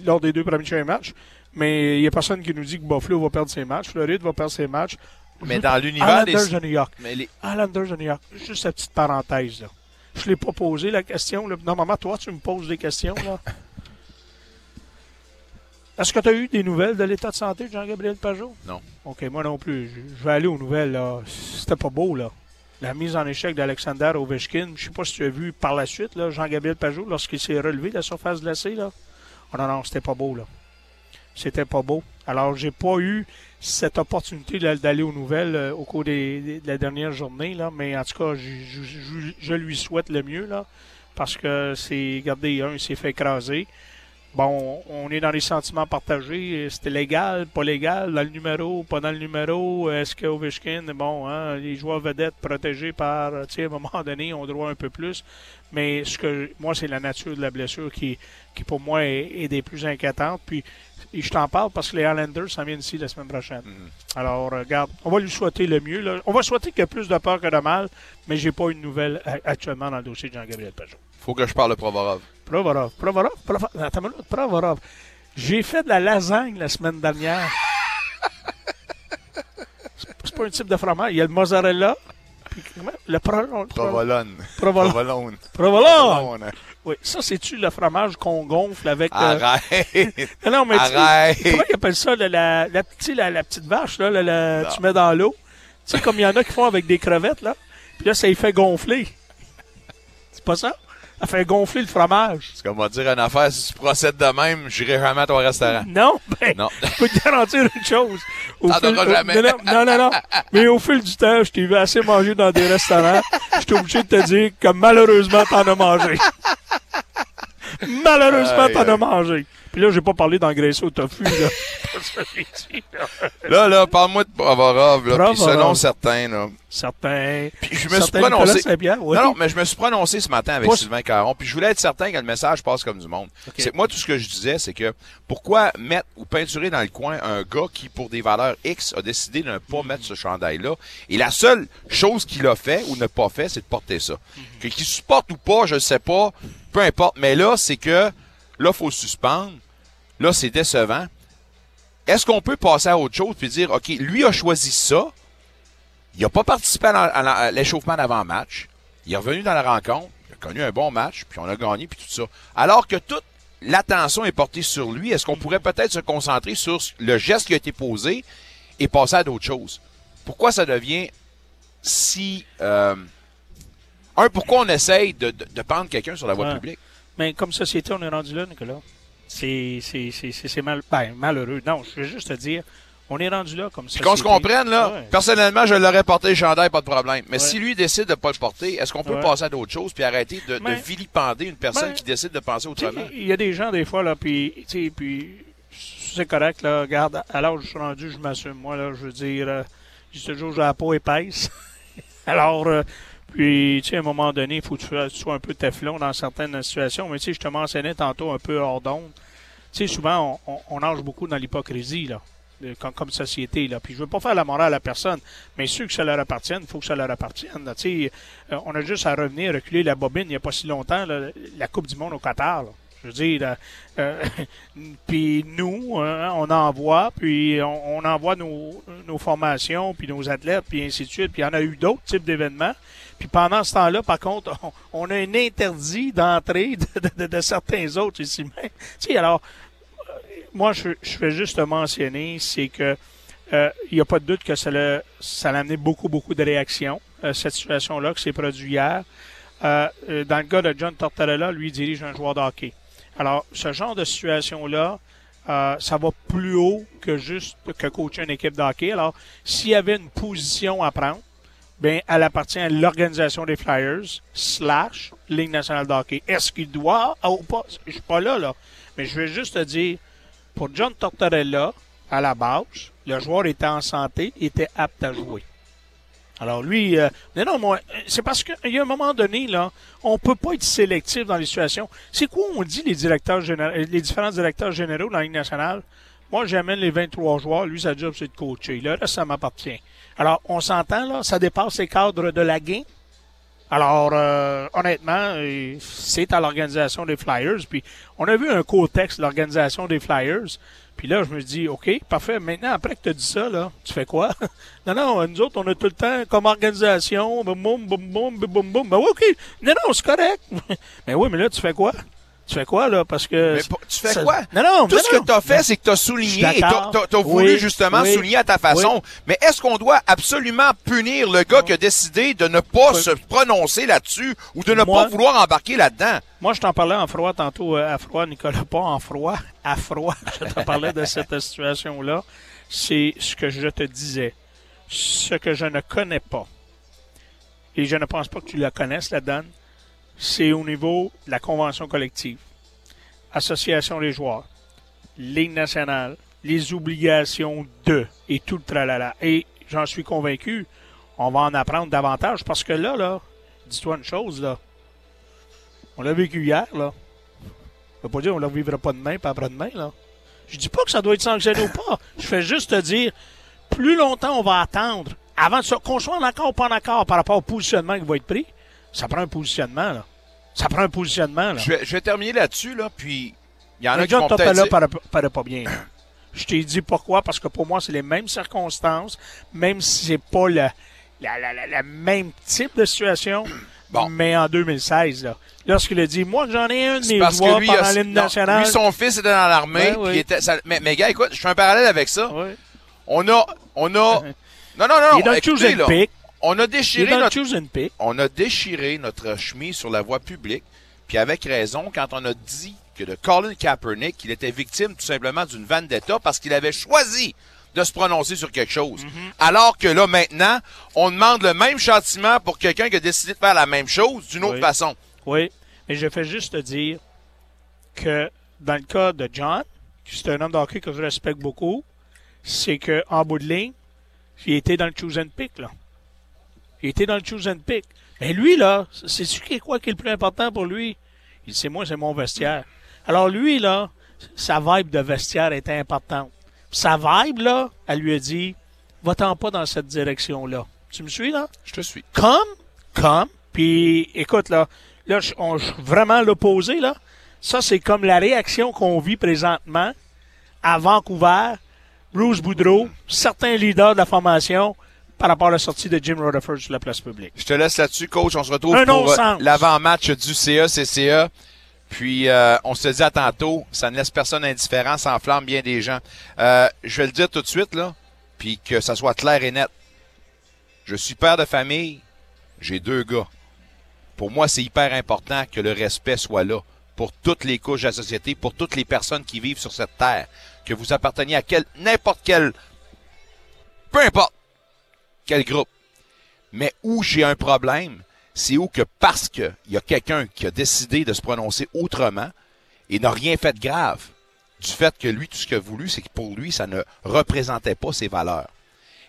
lors des deux premiers matchs. Mais il n'y a personne qui nous dit que Buffalo va perdre ses matchs, Floride va perdre ses matchs. Mais dans l'univers des. De New York. Mais les- de New York. Juste cette petite parenthèse, là. Je ne l'ai pas posé, la question. Là. Normalement, toi, tu me poses des questions, là. Est-ce que tu as eu des nouvelles de l'état de santé de Jean-Gabriel Pajot? Non. OK, moi non plus. Je, je vais aller aux nouvelles, là. C'était pas beau, là. La mise en échec d'Alexander Ovechkin. Je sais pas si tu as vu par la suite, là, Jean-Gabriel Pajot, lorsqu'il s'est relevé de la surface glacée, là. Oh non, non, c'était pas beau, là. C'était pas beau. Alors, j'ai pas eu cette opportunité d'aller aux nouvelles euh, au cours des, de la dernière journée, là, mais en tout cas, je lui souhaite le mieux, là, parce que c'est, regardez, un, il s'est fait écraser. Bon, on est dans les sentiments partagés. C'était légal, pas légal, dans le numéro, pas dans le numéro. Est-ce que Ovechkin, bon, hein, les joueurs vedettes protégés par, tu sais, à un moment donné, ont droit un peu plus. Mais ce que moi, c'est la nature de la blessure qui, qui pour moi, est, est des plus inquiétantes. Puis, et je t'en parle parce que les Highlanders s'en viennent ici la semaine prochaine. Alors, euh, regarde, on va lui souhaiter le mieux. là. On va souhaiter qu'il y ait plus de peur que de mal, mais j'ai pas une nouvelle euh, actuellement dans le dossier de Jean-Gabriel Pajot. Faut que je parle de Provorov. Provorov, Provorov, Provorov, attends minute, Provorov. J'ai fait de la lasagne la semaine dernière. C'est pas un type de fromage. Il y a le mozzarella. Le pro, Provolone. Provolone. Provolone. Provolone. Provolone. Oui, ça, c'est-tu le fromage qu'on gonfle avec. euh, Arrête. non, non, mais tu- Arrête. comment ils appellent ça, la, la, la, petite vache, là, la- la- tu mets dans l'eau. Tu sais, comme il y en a qui font avec des crevettes, là. Puis là, ça y fait gonfler. C'est pas ça? Ça fait gonfler le fromage. C'est comme on va dire une affaire, si tu procèdes de même, j'irai jamais à ton restaurant. Non, ben, Non. je peux te garantir une chose. Au T'en fil- auras au- jamais. Non, non, non, non. Mais au fil du temps, je t'ai vu assez manger dans des restaurants. Je suis obligé de te dire que malheureusement, t'en as mangé. malheureusement, t'en as mangé. Puis là, j'ai pas parlé d'engraisser au tofu, là. Dit, là. Là, là, parle-moi de Provorov, là. Puis Provorov. selon certains, là. Certains. Puis je me suis certains prononcé. Oui. Non, non, mais je me suis prononcé ce matin avec Pas- Sylvain Caron, puis je voulais être certain que le message passe comme du monde. C'est que moi, tout ce que je disais, c'est que pourquoi mettre ou peinturer dans le coin un gars qui, pour des valeurs X, a décidé de ne pas mettre ce chandail-là, et la seule chose qu'il a fait ou n'a pas fait, c'est de porter ça. Que qu'il supporte ou pas, je ne sais pas, peu importe, mais là, c'est que, là, faut suspendre, là, c'est décevant. Est-ce qu'on peut passer à autre chose puis dire, OK, lui a choisi ça, il n'a pas participé à l'échauffement d'avant-match. Il est revenu dans la rencontre. Il a connu un bon match, puis on a gagné, puis tout ça. Alors que toute l'attention est portée sur lui, est-ce qu'on pourrait peut-être se concentrer sur le geste qui a été posé et passer à d'autres choses? Pourquoi ça devient si... euh, un, pourquoi on essaye de, de, de prendre quelqu'un sur la voie Ouais. publique? Mais comme société, on est rendu là, Nicolas. C'est mal, ben, malheureux. Non, je veux juste te dire, on est rendu là comme société. qu'on se comprenne, là, Ouais. personnellement, je l'aurais porté le chandail, pas de problème. Mais Ouais. si lui décide de pas le porter, est-ce qu'on peut Ouais. passer à d'autres choses puis arrêter de, de Mais- vilipender une personne Mais- qui décide de penser autrement? Il y a des gens, des fois, là, puis, puis c'est correct, là. Regarde, à l'âge je suis rendu, je m'assume. Moi, là, je veux dire, euh, dis toujours, j'ai la peau épaisse. Alors, euh, puis, tu sais, à un moment donné, il faut que tu sois- un peu teflon dans certaines situations. Mais, tu sais, je te mentionnais tantôt un peu hors d'onde. Tu sais, souvent, on, on, on nage beaucoup dans l'hypocrisie, là. Comme, comme société, là. Puis je veux pas faire la morale à personne, mais ceux que ça leur appartienne, il faut que ça leur appartienne. Tu sais, euh, on a juste à revenir, reculer la bobine il n'y a pas si longtemps, là, la Coupe du Monde au Qatar. là. Je veux dire, euh, euh, puis nous, hein, on envoie, puis on, on envoie nos, nos formations, puis nos athlètes, puis ainsi de suite. Puis il y en a eu d'autres types d'événements. Puis pendant ce temps-là, par contre, on, a un interdit d'entrée de, certains autres ici. Tu sais, alors, euh, moi, je, je fais juste mentionner, c'est que euh, il n'y a pas de doute que ça l'a ça amené beaucoup, beaucoup de réactions, euh, cette situation-là, que s'est produit hier. Euh, euh, dans le cas de John Tortorella, lui, il dirige un joueur de hockey. Alors, ce genre de situation-là, ça va plus haut que juste que coacher une équipe de hockey. Alors, s'il y avait une position à prendre, ben, elle appartient à l'organisation des Flyers slash Ligue nationale de hockey. Est-ce qu'il doit ou pas? Je suis pas là, là. Mais je vais juste te dire, pour John Tortorella, à la base, le joueur était en santé, était apte à jouer. Alors lui, euh, mais non, moi, c'est parce qu'il y a un moment donné, là, on peut pas être sélectif dans les situations. C'est quoi on dit les directeurs généraux, les différents directeurs généraux dans la Ligue nationale? Moi, j'amène les 23 joueurs. Lui, sa job, c'est de coacher. Le reste, ça m'appartient. Alors, on s'entend, là, ça dépasse les cadres de la game. Alors, euh, honnêtement, euh, c'est à l'organisation des Flyers. Puis, on a vu un contexte de l'organisation des Flyers. Puis là, je me dis, OK, parfait. Maintenant, après que tu as dit ça, là, tu fais quoi? non, non, nous autres, on a tout le temps comme organisation, boum, boum, boum, boum, boum, boum, boum. Ben oui, OK. Non, non, c'est correct. mais oui, mais là, tu fais quoi? Tu fais quoi, là? Parce que. Mais tu fais ça- quoi? Non, non, Tout ce non. que tu as fait, c'est que tu as souligné et tu as, voulu Oui, justement oui, souligner à ta façon. Mais est-ce qu'on doit absolument punir le gars qui a décidé de ne pas se prononcer là-dessus ou de ne Moi- pas vouloir embarquer là-dedans? Moi, je t'en parlais en froid tantôt, euh, à froid, Nicolas, pas en froid, à froid. Je te parlais de cette situation-là. C'est ce que je te disais. Ce que je ne connais pas, et je ne pense pas que tu la connaisses, la donne, c'est au niveau de la convention collective. Association des joueurs, Ligue nationale, les obligations de, et tout le tralala. Et j'en suis convaincu, on va en apprendre davantage parce que là, là, dis-toi une chose, là. On l'a vécu hier, là. Je veux pas dire on ne le vivra pas demain, pas après-demain, là. Je dis pas que ça doit être sanctionné ou pas. Je fais juste te dire, plus longtemps on va attendre, avant qu'on soit en accord ou pas en accord par rapport au positionnement qui va être pris, ça prend un positionnement, là. Ça prend un positionnement, là. Je vais, je vais terminer là-dessus, là, puis il y en a Mais qui John vont peut-être Tortorella dire- paraît, paraît pas bien. Je t'ai dit pourquoi, parce que pour moi, c'est les mêmes circonstances, même si c'est pas le, la, la, la, la même type de situation, Bon. mais en 2016, là. Lorsqu'il a dit, moi, j'en ai un de mes que lui, pendant l'hymne non, national. lui, son fils était dans l'armée. Ben oui. puis il était- ça- mais, mais gars, écoute, je fais un parallèle avec ça. On a, on a, non, non, non, Il écoutez, là. pick. On a déchiré notre, choose and pick. on a déchiré notre chemise sur la voie publique, puis avec raison quand on a dit que de Colin Kaepernick, qu'il était victime tout simplement d'une vendetta parce qu'il avait choisi de se prononcer sur quelque chose. Alors que là, maintenant, on demande le même châtiment pour quelqu'un qui a décidé de faire la même chose d'une autre façon. Oui, mais je fais juste te dire que dans le cas de John, qui c'est un homme de hockey que je respecte beaucoup, c'est que en bout de ligne, il était dans le choose and pick, là. Il était dans le choose and pick. Mais lui, là, c'est ce qui est quoi qui est le plus important pour lui? Il dit, c'est moi, c'est mon vestiaire. Alors lui, là, sa vibe de vestiaire était importante. Sa vibe, là, elle lui a dit, va-t'en pas dans cette direction-là. Tu me suis, là? Je te suis. comme, comme, puis écoute, là, là, on- je suis vraiment l'opposé, là. Ça, c'est comme la réaction qu'on vit présentement à Vancouver, Bruce Boudreau, certains leaders de la formation, par rapport à la sortie de Jim Rutherford sur la place publique. Je te laisse là-dessus, coach. On se retrouve Un pour euh, l'avant-match du CA-CCA. Puis, euh, on se dit à tantôt, ça ne laisse personne indifférent, ça enflamme bien des gens. Euh, je vais le dire tout de suite, là, puis que ça soit clair et net. Je suis père de famille, j'ai deux gars. Pour moi, c'est hyper important que le respect soit là pour toutes les couches de la société, pour toutes les personnes qui vivent sur cette terre. Que vous apparteniez à quel, n'importe quel, peu importe quel groupe. Mais où j'ai un problème, c'est où que parce qu'il y a quelqu'un qui a décidé de se prononcer autrement et n'a rien fait de grave, du fait que lui, tout ce qu'il a voulu, c'est que pour lui, ça ne représentait pas ses valeurs.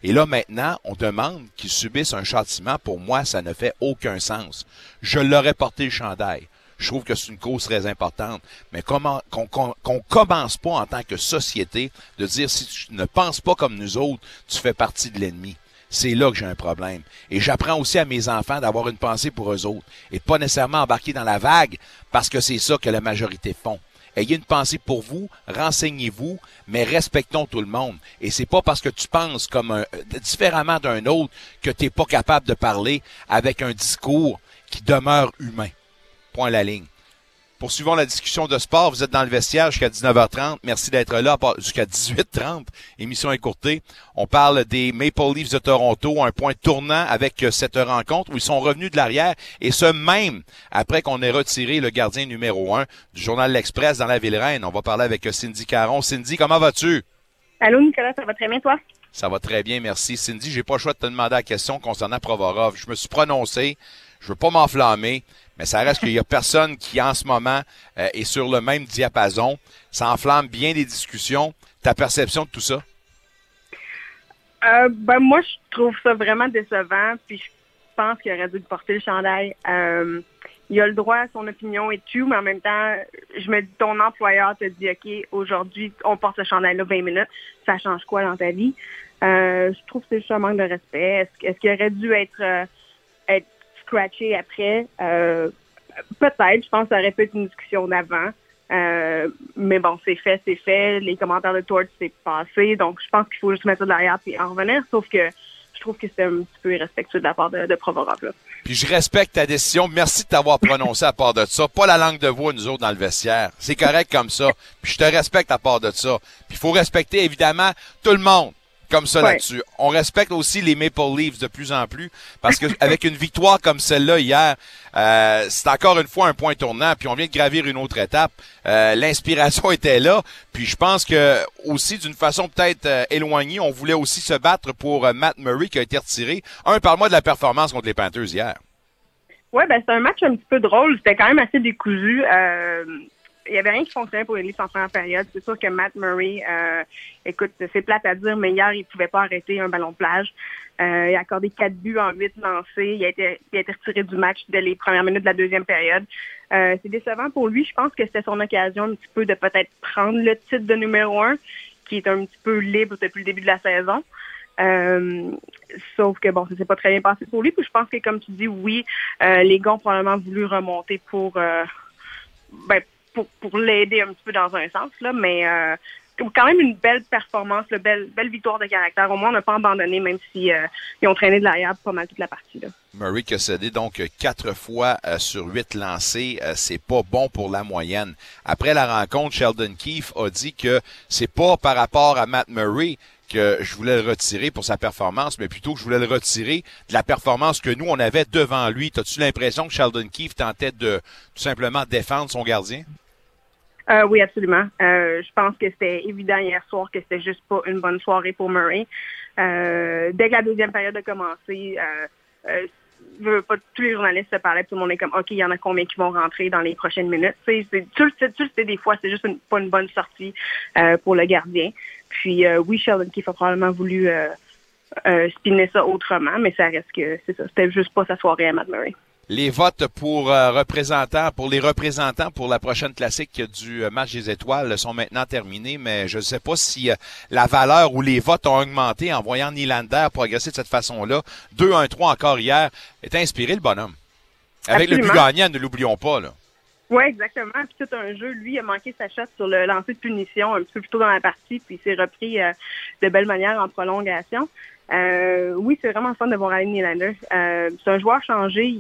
Et là, maintenant, on demande qu'il subisse un châtiment. Pour moi, ça ne fait aucun sens. Je l'aurais porté le chandail. Je trouve que c'est une cause très importante. Mais comment qu'on qu'on commence pas en tant que société de dire si tu ne penses pas comme nous autres, tu fais partie de l'ennemi. C'est là que j'ai un problème. Et j'apprends aussi à mes enfants d'avoir une pensée pour eux autres et pas nécessairement embarquer dans la vague parce que c'est ça que la majorité font. Ayez une pensée pour vous, renseignez-vous, mais respectons tout le monde. Et c'est pas parce que tu penses comme un, différemment d'un autre que tu n'es pas capable de parler avec un discours qui demeure humain. Point la ligne. Poursuivons la discussion de sport. Vous êtes dans le vestiaire jusqu'à 19h30. Merci d'être là jusqu'à 18h30. Émission écourtée. On parle des Maple Leafs de Toronto, un point tournant avec euh, cette rencontre où ils sont revenus de l'arrière et ce même après qu'on ait retiré le gardien numéro un du journal L'Express dans la ville reine. On va parler avec euh, Cindy Caron. Cindy, comment vas-tu? Allô, Nicolas, ça va très bien, toi? Ça va très bien, merci. Cindy, j'ai pas le choix de te demander la question concernant Provorov. Je me suis prononcé. Je veux pas m'enflammer, mais ça reste qu'il y a personne qui, en ce moment, euh, est sur le même diapason. Ça enflamme bien les discussions. Ta perception de tout ça? Euh, ben, moi, je trouve ça vraiment décevant, puis je pense qu'il aurait dû porter le chandail. Euh, il a le droit à son opinion et tout, mais en même temps, je me dis, ton employeur te dit, OK, aujourd'hui, on porte ce chandail-là 20 minutes, ça change quoi dans ta vie? Euh, je trouve que c'est juste un manque de respect. Est-ce, est-ce qu'il aurait dû être, être après? Euh, peut-être, je pense que ça aurait pu être une discussion d'avant. Euh, mais bon, c'est fait, c'est fait. Les commentaires de Torch, c'est passé. Donc, je pense qu'il faut juste mettre ça derrière et en revenir. Sauf que je trouve que c'est un petit peu irrespectueux de la part de, de. Puis je respecte ta décision. Merci de t'avoir prononcé à part de ça. Pas la langue de voix, nous autres, dans le vestiaire. C'est correct comme ça. Puis je te respecte à part de ça. Puis il faut respecter, évidemment, tout le monde comme ça Ouais. là-dessus. On respecte aussi les Maple Leafs de plus en plus parce que avec une victoire comme celle-là hier, euh, c'est encore une fois un point tournant. Puis on vient de gravir une autre étape. Euh, L'inspiration était là. Puis je pense que aussi d'une façon peut-être euh, éloignée, on voulait aussi se battre pour euh, Matt Murray qui a été retiré. Un, parle-moi de la performance contre les Panthers hier. Ouais, ben c'est un match un petit peu drôle. C'était quand même assez décousu. Il y avait rien qui fonctionnait pour les Leafs en première période. C'est sûr que Matt Murray, euh, écoute, c'est plate à dire, mais hier, il pouvait pas arrêter un ballon de plage. Euh, il a accordé quatre buts en huit lancés. Il a été, il a été retiré du match dès les premières minutes de la deuxième période. Euh, c'est décevant pour lui. Je pense que c'était son occasion un petit peu de peut-être prendre le titre de numéro un, qui est un petit peu libre depuis le début de la saison. Sauf que bon, ça s'est pas très bien passé pour lui. Puis je pense que comme tu dis, oui, les gars ont probablement voulu remonter pour ben, pour, pour l'aider un petit peu dans un sens, là, mais euh, quand même une belle performance, une belle, belle victoire de caractère. Au moins, on n'a pas abandonné, même si euh, ils ont traîné de l'arrière pas mal toute la partie. Là. Murray qui a cédé donc quatre fois euh, sur huit lancés, euh, c'est pas bon pour la moyenne. Après la rencontre, Sheldon Keefe a dit que c'est pas par rapport à Matt Murray que je voulais le retirer pour sa performance, mais plutôt que je voulais le retirer de la performance que nous on avait devant lui. T'as-tu l'impression que Sheldon Keefe tentait de tout simplement défendre son gardien? Euh, oui, absolument. Euh, je pense que c'était évident hier soir que c'était juste pas une bonne soirée pour Murray. Euh, dès que la deuxième période a commencé, pas, tous les journalistes se parlaient, tout le monde est comme, OK, il y en a combien qui vont rentrer dans les prochaines minutes? Tu le sais, des fois, c'est juste une- pas une bonne sortie pour le gardien. Puis oui, Sheldon Keefe a probablement voulu spinner ça autrement, mais ça reste que c'est ça. C'était juste pas sa soirée à Matt Murray. Les votes pour euh, représentants, pour les représentants pour la prochaine classique du euh, match des étoiles sont maintenant terminés, mais je ne sais pas si euh, la valeur ou les votes ont augmenté en voyant Nylander progresser de cette façon-là. 2-1-3 encore hier. Est inspiré le bonhomme. Avec le but gagnant, ne l'oublions pas. Là. Oui, exactement. Puis tout un jeu, lui, il a manqué sa shot sur le lancer de punition un petit peu plus tôt dans la partie, puis il s'est repris euh, de belle manière en prolongation. Euh, oui, c'est vraiment fun de voir Allen Nylander. Euh, c'est un joueur changé.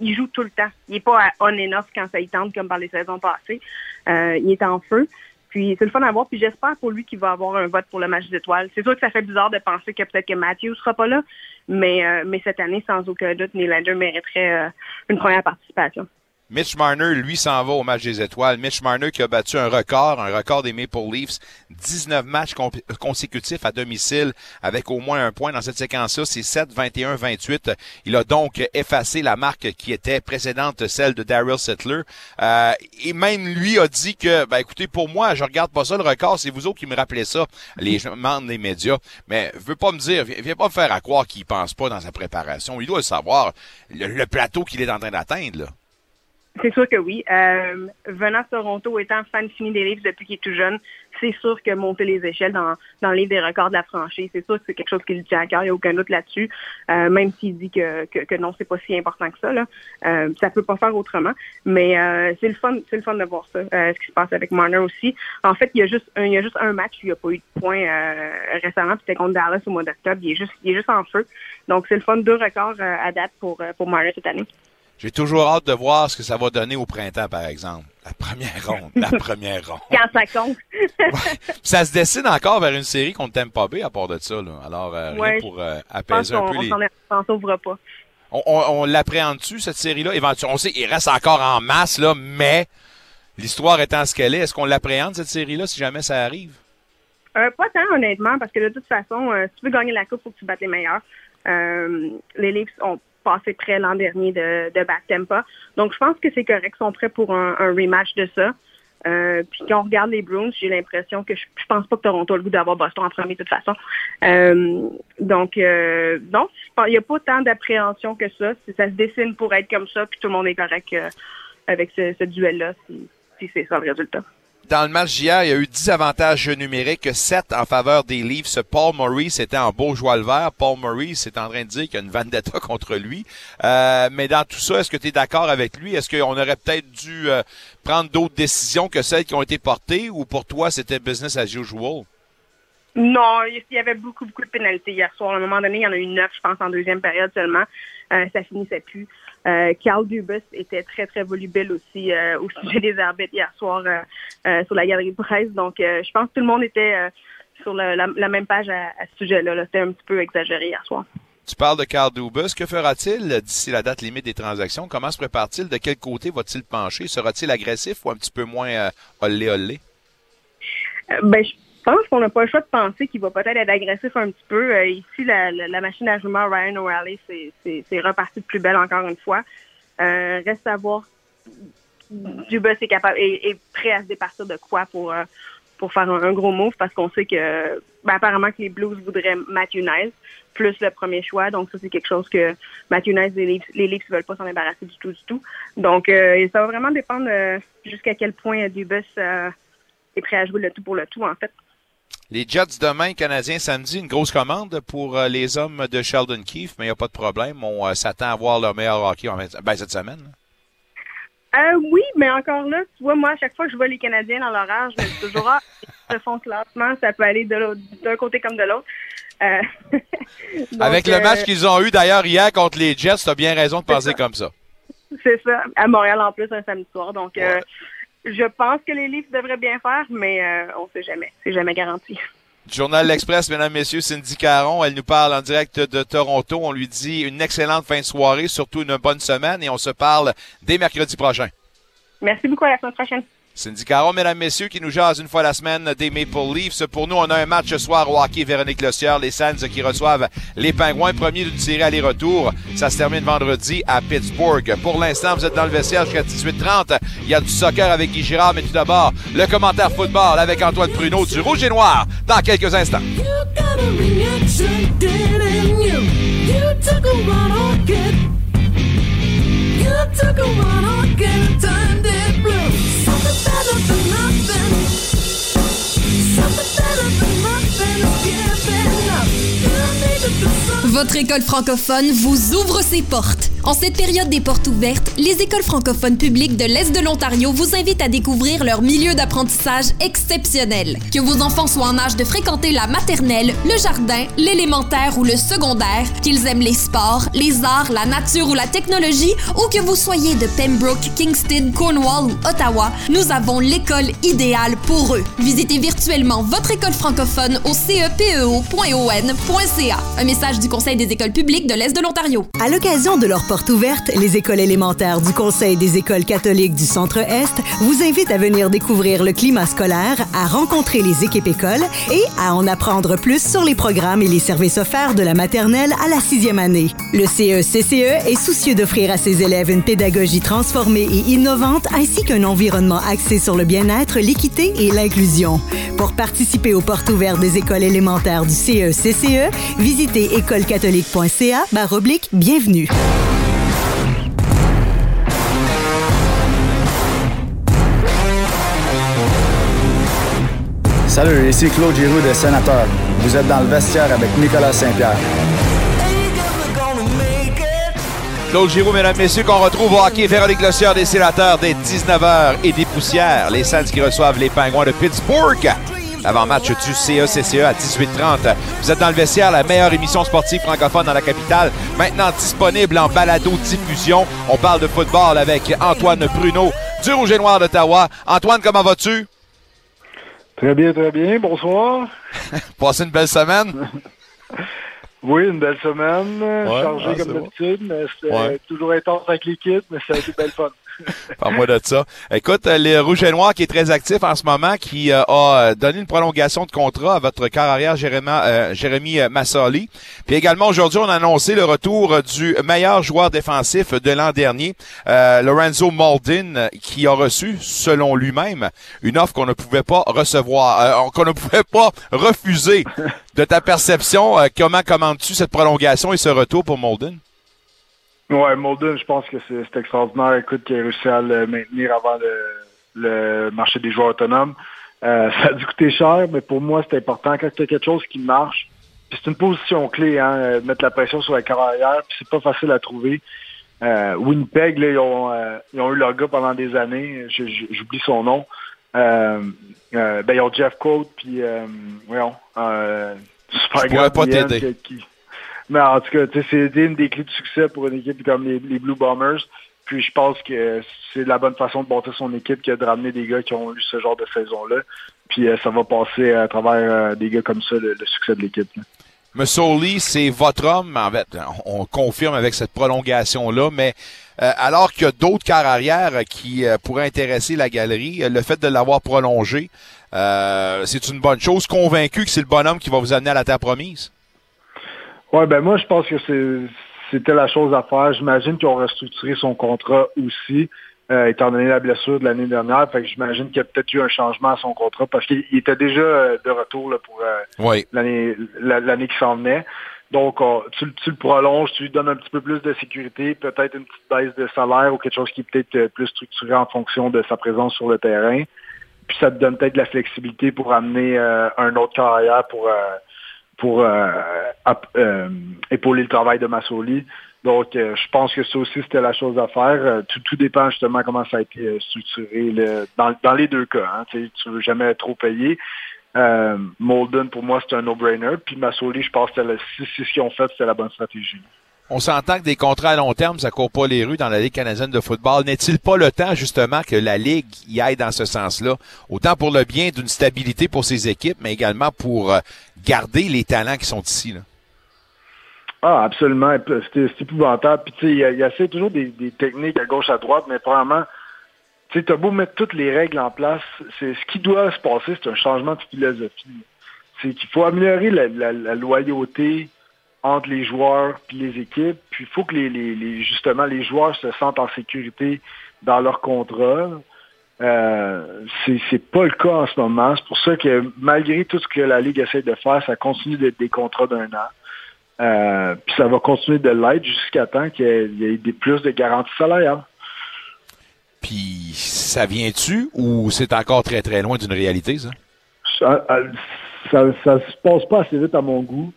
Il, joue tout le temps. Il n'est pas à on and off quand ça y tente, comme par les saisons passées. Euh, il est en feu. Puis c'est le fun à voir. Puis j'espère pour lui qu'il va avoir un vote pour le match d'étoiles. C'est sûr que ça fait bizarre de penser que peut-être que Matthew sera pas là, mais, euh, mais cette année, sans aucun doute, Nylander mériterait euh, une première participation. Mitch Marner, lui, s'en va au match des étoiles. Mitch Marner qui a battu un record, un record des Maple Leafs, 19 matchs consécutifs à domicile avec au moins un point dans cette séquence-là. C'est 7, 21, 28. Il a donc effacé la marque qui était précédente, celle de Daryl Settler. Euh, et même lui a dit que, ben écoutez, pour moi, je regarde pas ça le record, c'est vous autres qui me rappelez ça, les membres des médias. Mais veut pas me dire, viens pas me faire à croire qu'il pense pas dans sa préparation. Il doit le savoir, le, le plateau qu'il est en train d'atteindre. là. C'est sûr que oui. Euh, venant de Toronto, étant fan fini des livres depuis qu'il est tout jeune, c'est sûr que monter les échelles dans, dans le livre des records de la franchise, c'est sûr que c'est quelque chose qui lui tient à cœur, il n'y a aucun doute là-dessus. Euh, même s'il dit que, que, que non, c'est pas si important que ça. Là. Euh, ça peut pas faire autrement. Mais euh, c'est le fun, c'est le fun de voir ça. Euh, ce qui se passe avec Marner aussi. En fait, il y a juste un, il y a juste un match où il n'y a pas eu de points euh, récemment, c'était contre Dallas au mois d'octobre. Il est juste, il est juste en feu. Donc c'est le fun, deux records euh, à date pour, pour Marner cette année. J'ai toujours hâte de voir ce que ça va donner au printemps, par exemple. La première ronde. La première ronde. Quand ça compte. ouais. Ça se dessine encore vers une série qu'on ne t'aime pas bien à part de ça. Là. Alors, euh, rien pour euh, apaiser un peu les... on s'en sauvera pas. On, on, on l'appréhende-tu, cette série-là? Éventuellement, on sait qu'il reste encore en masse, là, mais l'histoire étant ce qu'elle est, est-ce qu'on l'appréhende, cette série-là, si jamais ça arrive? Euh, pas tant, honnêtement, parce que de toute façon, euh, si tu veux gagner la coupe, il faut que tu battes les meilleurs. Euh, les Leafs ont passé près l'an dernier de, de Tampa. Donc, je pense que c'est correct. Ils sont prêts pour un, un rematch de ça. Euh, puis quand on regarde les Bruins, j'ai l'impression que je, je pense pas que Toronto a le goût d'avoir Boston en premier de toute façon. Euh, donc, euh, non, il n'y a pas tant d'appréhension que ça. Ça se dessine pour être comme ça, puis tout le monde est correct avec ce, ce duel-là, si c'est ça le résultat. Dans le match d'hier, il y a eu 10 avantages numériques, 7 en faveur des Leafs. Paul Maurice était en beau joie le vert. Paul Maurice est en train de dire qu'il y a une vendetta contre lui. Euh, mais dans tout ça, est-ce que tu es d'accord avec lui? Est-ce qu'on aurait peut-être dû euh, prendre d'autres décisions que celles qui ont été portées ou pour toi, c'était business as usual? Non, il y avait beaucoup, beaucoup de pénalités hier soir. À un moment donné, il y en a eu neuf, je pense, en deuxième période seulement. Euh, ça finissait plus. Euh, Carl Dubus était très, très volubile aussi euh, au sujet des arbitres hier soir euh, euh, sur la galerie de presse. Donc, euh, je pense que tout le monde était euh, sur le- la, la même page à, à ce sujet-là. là. C'était un petit peu exagéré hier soir. Tu parles de Carl Dubus. Que fera-t-il d'ici la date limite des transactions? Comment se prépare-t-il? De quel côté va-t-il pencher? Sera-t-il agressif ou un petit peu moins euh, olé olé? Euh, ben, je pense qu'on n'a pas le choix de penser qu'il va peut-être être agressif un petit peu. Euh, ici, la, machine à Ryan O'Reilly, c'est- reparti de plus belle encore une fois. Euh, reste à voir Dubus est capable est, prêt à se départir de quoi pour euh, pour faire un, gros move parce qu'on sait que ben, apparemment que les Blues voudraient Matthew plus le premier choix. Donc ça c'est quelque chose que Matthew Nice les Leafs, Leafs veulent pas s'en débarrasser du tout du tout. Donc ça va vraiment dépendre jusqu'à quel point Dubus est prêt à jouer le tout pour le tout en fait. Les Jets demain, Canadiens samedi, une grosse commande pour euh, les hommes de Sheldon Keefe, mais il n'y a pas de problème. On euh, s'attend à voir leur meilleur hockey en ben, cette semaine. Euh, oui, mais encore là, tu vois, moi, à chaque fois que je vois les Canadiens dans l'orage, je me dis toujours, ah, ils font classement, ça peut aller d'un côté comme de l'autre. Avec le match qu'ils ont eu d'ailleurs hier contre les Jets, tu as bien raison de penser comme ça. C'est ça, à Montréal en plus, un samedi soir. Donc, euh, je pense que les Leafs devraient bien faire, mais euh, on sait jamais. C'est jamais garanti. Journal L'Express, mesdames, messieurs, Cindy Caron, elle nous parle en direct de Toronto. On lui dit une excellente fin de soirée, surtout une bonne semaine, et on se parle dès mercredi prochain. Merci beaucoup, à la semaine prochaine. Cindy Caron, mesdames, messieurs, qui nous jase une fois la semaine des Maple Leafs. Pour nous, on a un match ce soir au hockey. Véronique Lossière, les Sands qui reçoivent les Pingouins. Premier d'une série aller-retour. Ça se termine vendredi à Pittsburgh. Pour l'instant, vous êtes dans le vestiaire jusqu'à 18h30. Il y a du soccer avec Guy Girard, mais tout d'abord, le commentaire football avec Antoine Pruneau du Rouge et Noir dans quelques instants. Votre école francophone vous ouvre ses portes. En cette période des portes ouvertes, les écoles francophones publiques de l'Est de l'Ontario vous invitent à découvrir leur milieu d'apprentissage exceptionnel. Que vos enfants soient en âge de fréquenter la maternelle, le jardin, l'élémentaire ou le secondaire, qu'ils aiment les sports, les arts, la nature ou la technologie, ou que vous soyez de Pembroke, Kingston, Cornwall ou Ottawa, nous avons l'école idéale pour eux. Visitez virtuellement votre école francophone au cepeo.on.ca. Un message du Conseil des écoles publiques de l'Est de l'Ontario. À l'occasion de leur ouverte, les écoles élémentaires du Conseil des écoles catholiques du Centre-Est vous invitent à venir découvrir le climat scolaire, à rencontrer les équipes écoles et à en apprendre plus sur les programmes et les services offerts de la maternelle à la sixième année. Le CECCE est soucieux d'offrir à ses élèves une pédagogie transformée et innovante ainsi qu'un environnement axé sur le bien-être, l'équité et l'inclusion. Pour participer aux portes ouvertes des écoles élémentaires du CECCE, visitez écolecatholique.ca bienvenue. Salut, ici Claude Giroux de Sénateur. Vous êtes dans le vestiaire avec Nicolas Saint-Pierre. Claude Giroux, mesdames, messieurs, qu'on retrouve au hockey Véronique Lossière des sénateurs dès 19h et des poussières. Les Saints qui reçoivent les Pingouins de Pittsburgh. Avant-match du CECCE à 18h30. Vous êtes dans le vestiaire, la meilleure émission sportive francophone dans la capitale. Maintenant disponible en balado-diffusion. On parle de football avec Antoine Bruno du Rouge et Noir d'Ottawa. Antoine, comment vas-tu? Très bien, très bien. Bonsoir. Passez une belle semaine? oui, une belle semaine. Chargée comme d'habitude, mais c'était toujours intense avec l'équipe, mais ça a été belle fun. Parle-moi de ça. Écoute, le Rouge et Noir qui est très actif en ce moment, qui euh, a donné une prolongation de contrat à votre carrière Jérémy, euh, Jérémy Massoli. Puis également aujourd'hui, on a annoncé le retour du meilleur joueur défensif de l'an dernier, euh, Lorenzo Maldin, qui a reçu, selon lui-même, une offre qu'on ne pouvait pas recevoir, qu'on ne pouvait pas refuser. De ta perception, comment commandes-tu cette prolongation et ce retour pour Maldin? Ouais, Molden, je pense que c'est extraordinaire. Écoute, qu'il a réussi à le maintenir avant le, marché des joueurs autonomes. Euh, ça a dû coûter cher, mais pour moi, c'est important. Quand tu as quelque chose qui marche, c'est une position clé, hein, mettre la pression sur la carrière, puis c'est pas facile à trouver. Euh, Winnipeg, là, ils, ont, euh, ils ont eu leur gars pendant des années. J'oublie son nom. Euh, euh, ben, ils ont Jeff Cote, puis, voyons, super gars pas t'aider. Mais en tout cas, c'est une des clés de succès pour une équipe comme les, Blue Bombers. Puis je pense que c'est la bonne façon de monter son équipe que de ramener des gars qui ont eu ce genre de saison-là. Puis euh, ça va passer à travers euh, des gars comme ça, le, succès de l'équipe. Lee, c'est votre homme. En fait, on confirme avec cette prolongation-là, mais euh, alors qu'il y a d'autres carrières qui pourraient intéresser la galerie, le fait de l'avoir prolongé, c'est une bonne chose. Convaincu que c'est le bonhomme qui va vous amener à la terre promise? Oui, ben moi, je pense que c'était la chose à faire. J'imagine qu'ils ont restructuré son contrat aussi, euh, étant donné la blessure de l'année dernière. Fait que j'imagine qu'il y a peut-être eu un changement à son contrat parce qu'il était déjà euh, de retour là, pour euh, l'année l'année qui s'en venait. Donc, tu, le prolonges, tu lui donnes un petit peu plus de sécurité, peut-être une petite baisse de salaire ou quelque chose qui est peut-être plus structuré en fonction de sa présence sur le terrain. Puis ça te donne peut-être de la flexibilité pour amener un autre carrière pour pour euh, euh, épauler le travail de Massoli. Donc, euh, je pense que ça aussi, c'était la chose à faire. Tout, tout dépend justement comment ça a été structuré dans, dans les deux cas. Hein. Tu ne veux jamais trop payer. Molden, pour moi, c'est un no-brainer. Puis Massoli, je pense que si, si ce qu'ils ont fait, c'était la bonne stratégie. On s'entend que des contrats à long terme, ça court pas les rues dans la Ligue canadienne de football. N'est-il pas le temps, justement, que la Ligue y aille dans ce sens-là? Autant pour le bien d'une stabilité pour ses équipes, mais également pour euh, garder les talents qui sont ici. Là. Ah, absolument. C'est épouvantable. Puis, tu sais, il y, a toujours des, techniques à gauche, à droite, mais probablement, tu sais, t'as beau mettre toutes les règles en place, c'est ce qui doit se passer, c'est un changement de philosophie. C'est qu'il faut améliorer la loyauté, entre les joueurs et les équipes. Puis il faut que les, justement les joueurs se sentent en sécurité dans leur contrat. Euh, c'est pas le cas en ce moment. C'est pour ça que malgré tout ce que la Ligue essaie de faire, ça continue d'être des contrats d'un an. Euh, puis ça va continuer de l'être jusqu'à temps qu'il y, ait des plus de garanties salariales. Puis ça vient-tu ou c'est encore très très loin d'une réalité, ça? Ça, ça? ça, se passe pas assez vite à mon goût.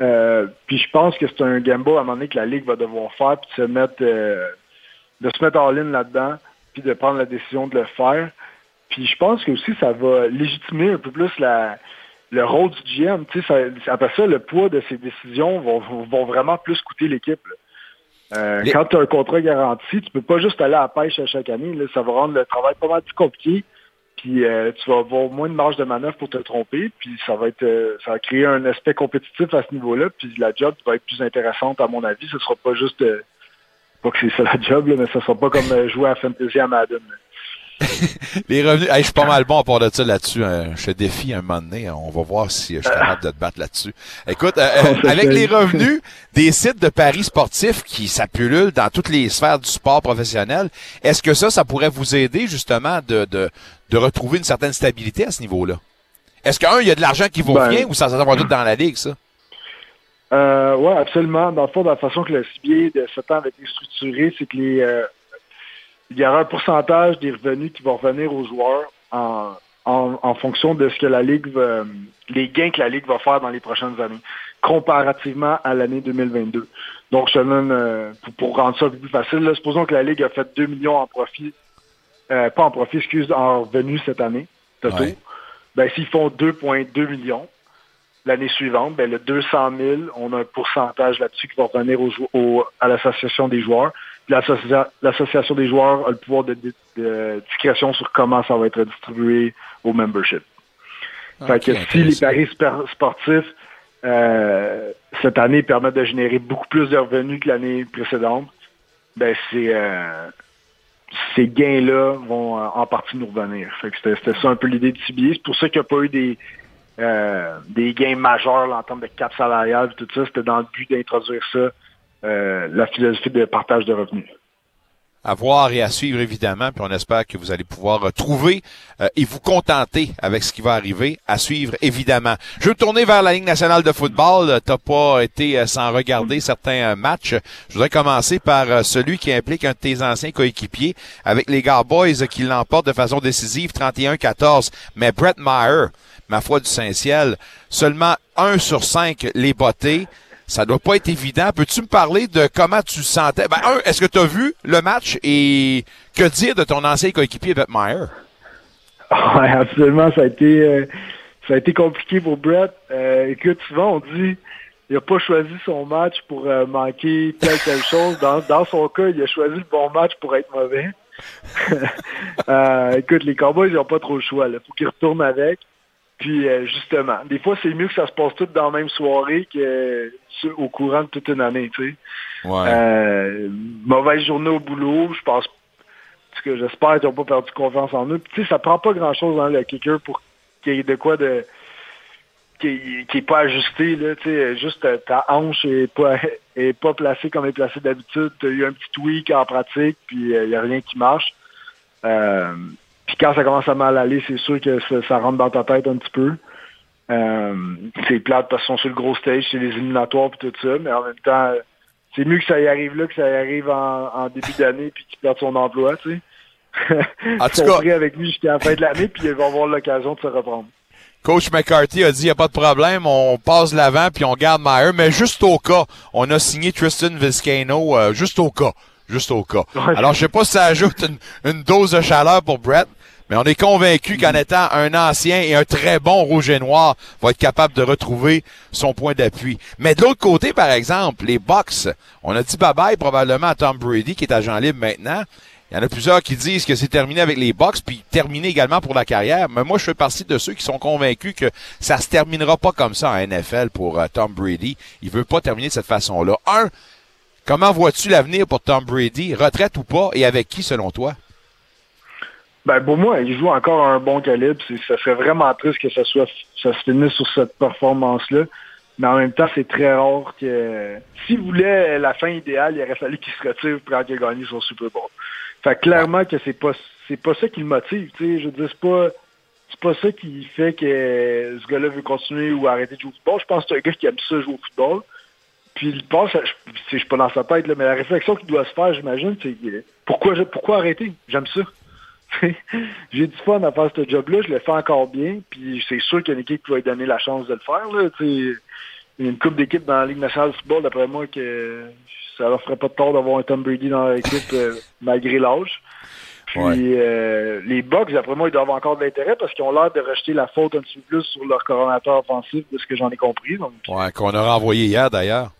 Euh, puis je pense que c'est un gamble à un moment donné que la Ligue va devoir faire, puis de se mettre, euh, de se mettre en ligne là-dedans, puis de prendre la décision de le faire. Puis je pense que aussi ça va légitimer un peu plus la, le rôle du GM. Tu sais, ça, après ça, le poids de ces décisions vont, vont vraiment plus coûter l'équipe. Euh, Quand tu as un contrat garanti, tu peux pas juste aller à la pêche à chaque année. Là. Ça va rendre le travail pas mal plus compliqué. Puis euh, tu vas avoir moins de marge de manœuvre pour te tromper. Puis ça va être euh, ça va créer un aspect compétitif à ce niveau-là. Puis la job va être plus intéressante à mon avis. Ce sera pas juste euh, pas que c'est ça la job, là, mais ce sera pas comme jouer à Fantasy à Madden. les revenus, je suis pas mal bon à part de ça là-dessus. Hein. Je te défie un moment donné. On va voir si je suis capable de te battre là-dessus. Écoute, euh, euh, avec les revenus des sites de paris sportifs qui s'appululent dans toutes les sphères du sport professionnel, est-ce que ça, ça pourrait vous aider justement de, de, de retrouver une certaine stabilité à ce niveau-là? Est-ce qu'un, il y a de l'argent qui vous ben, revient ou ça, ça va tout dans la ligue, ça? Euh, oui, absolument. Dans le fond, de la façon que le CBA de ce temps avait été structuré, c'est que les, euh, il y aura un pourcentage des revenus qui vont revenir aux joueurs en, en, fonction de ce que la Ligue va, les gains que la Ligue va faire dans les prochaines années, comparativement à l'année 2022. Donc, je donne, euh, pour, rendre ça un peu plus facile, là, supposons que la Ligue a fait 2 millions en profit, euh, pas en profit, excuse, en revenus cette année, total. Ben, s'ils font 2,2 millions, l'année suivante, ben, le 200 000, on a un pourcentage là-dessus qui va revenir aux, à l'association des joueurs. L'association des joueurs a le pouvoir de, discrétion sur comment ça va être distribué au membership. fait que si les paris sportifs euh, cette année permettent de générer beaucoup plus de revenus que l'année précédente, ben c'est euh, ces gains-là vont euh, en partie nous revenir. C'était ça un peu l'idée de CBA. C'est pour ça qu'il n'y a pas eu des euh, des gains majeurs en termes de cap salarial tout ça. C'était dans le but d'introduire ça, euh, la philosophie de partage de revenus à voir et à suivre évidemment, puis on espère que vous allez pouvoir trouver euh, et vous contenter avec ce qui va arriver, à suivre évidemment. Je veux tourner vers la Ligue nationale de football. T'as pas été sans regarder certains matchs. Je voudrais commencer par celui qui implique un de tes anciens coéquipiers avec les Cowboys qui l'emportent de façon décisive 31-14. Mais Brett Meyer, ma foi du Saint-Ciel, seulement un sur cinq les bottés. Ça doit pas être évident. Peux-tu me parler de comment tu sentais? Ben, un, est-ce que tu as vu le match et que dire de ton ancien coéquipier Brett Meyer? Oui, absolument. Ça a été, euh, ça a été compliqué pour Brett. Euh, écoute, souvent on dit il n'a pas choisi son match pour euh, manquer telle telle chose. Dans, dans son cas, il a choisi le bon match pour être mauvais. écoute, les Cowboys, ils n'ont pas trop le choix. Il faut qu'ils retournent avec. Puis euh, justement, des fois, c'est mieux que ça se passe tout dans la même soirée que au courant de toute une année, tu sais. Ouais. Euh, mauvaise journée au boulot, je pense que j'espère qu'ils n'ont pas perdu confiance en eux. Tu sais, ça prend pas grand-chose dans le kicker pour qu'il y ait de quoi de qui, qui est pas ajusté là, tu sais, juste ta hanche est pas est pas placée comme elle est placée d'habitude. Tu as eu un petit tweak en pratique, puis il euh, y a rien qui marche. Puis quand ça commence à mal aller, c'est sûr que ça, rentre dans ta tête un petit peu. Euh, c'est plate parce qu'ils sont sur le gros stage, c'est les éliminatoires et tout ça, mais en même temps, c'est mieux que ça y arrive là que ça y arrive en, début d'année puis qu'il perde son emploi, tu sais. En tout cas, avec lui jusqu'à la fin de l'année puis il va avoir l'occasion de se reprendre. Coach McCarthy a dit, il n'y a pas de problème, on passe l'avant puis on garde Meyer, mais juste au cas, on a signé Tristan Vizcano, euh, juste au cas juste au cas. Alors, je sais pas si ça ajoute une, dose de chaleur pour Brett, mais on est convaincu qu'en étant un ancien et un très bon rouge et noir, va être capable de retrouver son point d'appui. Mais de l'autre côté, par exemple, les Bucks, on a dit bye-bye probablement à Tom Brady, qui est agent libre maintenant. Il y en a plusieurs qui disent que c'est terminé avec les Bucks, puis terminé également pour la carrière. Mais moi, je fais partie de ceux qui sont convaincus que ça se terminera pas comme ça en NFL pour euh, Tom Brady. Il veut pas terminer de cette façon-là. Un, Comment vois-tu l'avenir pour Tom Brady, retraite ou pas, et avec qui selon toi? Ben pour moi, il joue encore un bon calibre. Ça serait vraiment triste que ça soit ça se finisse sur cette performance-là. Mais en même temps, c'est très rare que s'il voulait la fin idéale, il aurait fallu qu'il se retire pour qu'il ait gagné son Super Bowl. Fait clairement que c'est pas c'est pas ça qui le motive. sais. Je veux dire, c'est pas c'est pas ça qui fait que ce gars-là veut continuer ou arrêter de jouer au football. Je pense que c'est un gars qui aime ça jouer au football. Puis il pense, je, je suis pas dans sa tête, là, mais la réflexion qu'il doit se faire, j'imagine, c'est pourquoi, pourquoi arrêter? J'aime ça. J'ai du fun à faire ce job-là, je le fais encore bien, puis c'est sûr qu'il y a une équipe qui va lui donner la chance de le faire. Là, il y a une coupe d'équipes dans la Ligue nationale de football, d'après moi, que ça leur ferait pas de tort d'avoir un Tom Brady dans leur équipe euh, malgré l'âge. Puis euh, les Bucks, d'après moi, ils doivent avoir encore de l'intérêt parce qu'ils ont l'air de rejeter la faute un petit peu plus sur leur coordonnateur offensif, de ce que j'en ai compris. Donc, Ouais, qu'on a renvoyé hier d'ailleurs.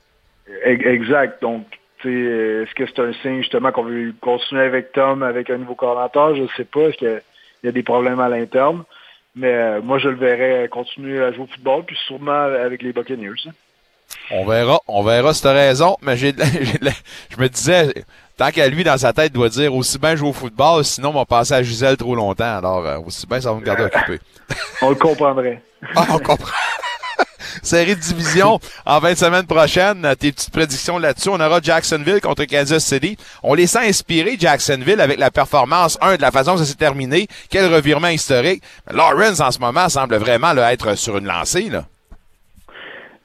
e- exact. Donc, est-ce que c'est un signe justement qu'on veut continuer avec Tom, avec un nouveau coordonnateur? Je ne sais pas. Est-ce qu'il y a des problèmes à l'interne? Mais euh, moi, je le verrais continuer à jouer au football, puis sûrement avec les Buccaneers. hein. On verra, on verra si t'as raison, mais j'ai- je me disais, tant qu'à lui dans sa tête doit dire aussi bien jouer au football, sinon on va passer à Gisèle trop longtemps. Alors euh, aussi bien ça va me garder occupé. On le comprendrait. Ah, on comprend. Série de division en 20 semaines prochaines. Euh, Tes petites prédictions là-dessus. On aura Jacksonville contre Kansas City. On les sent inspirés, Jacksonville, avec la performance, un, de la façon dont ça s'est terminé. Quel revirement historique. Lawrence, en ce moment, semble vraiment là, être sur une lancée. Là.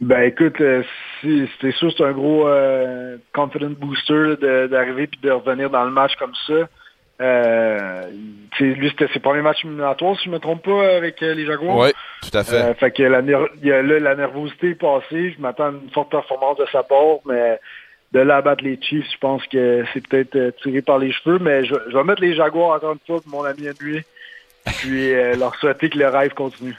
Ben écoute, euh, si, c'est sûr c'est un gros euh, confident booster d'arriver puis de revenir dans le match comme ça. Euh, lui, c'était ses premiers matchs éliminatoires, si je me trompe pas, avec euh, les Jaguars. Oui, tout à fait. Euh, fait que la, ner- là, la nervosité est passée. Je m'attends à une forte performance de sa part, mais de là à battre les Chiefs, je pense que c'est peut-être euh, tiré par les cheveux. Mais je, je vais mettre les Jaguars encore une fois pour mon ami à lui. Puis leur souhaiter que le rêve continue.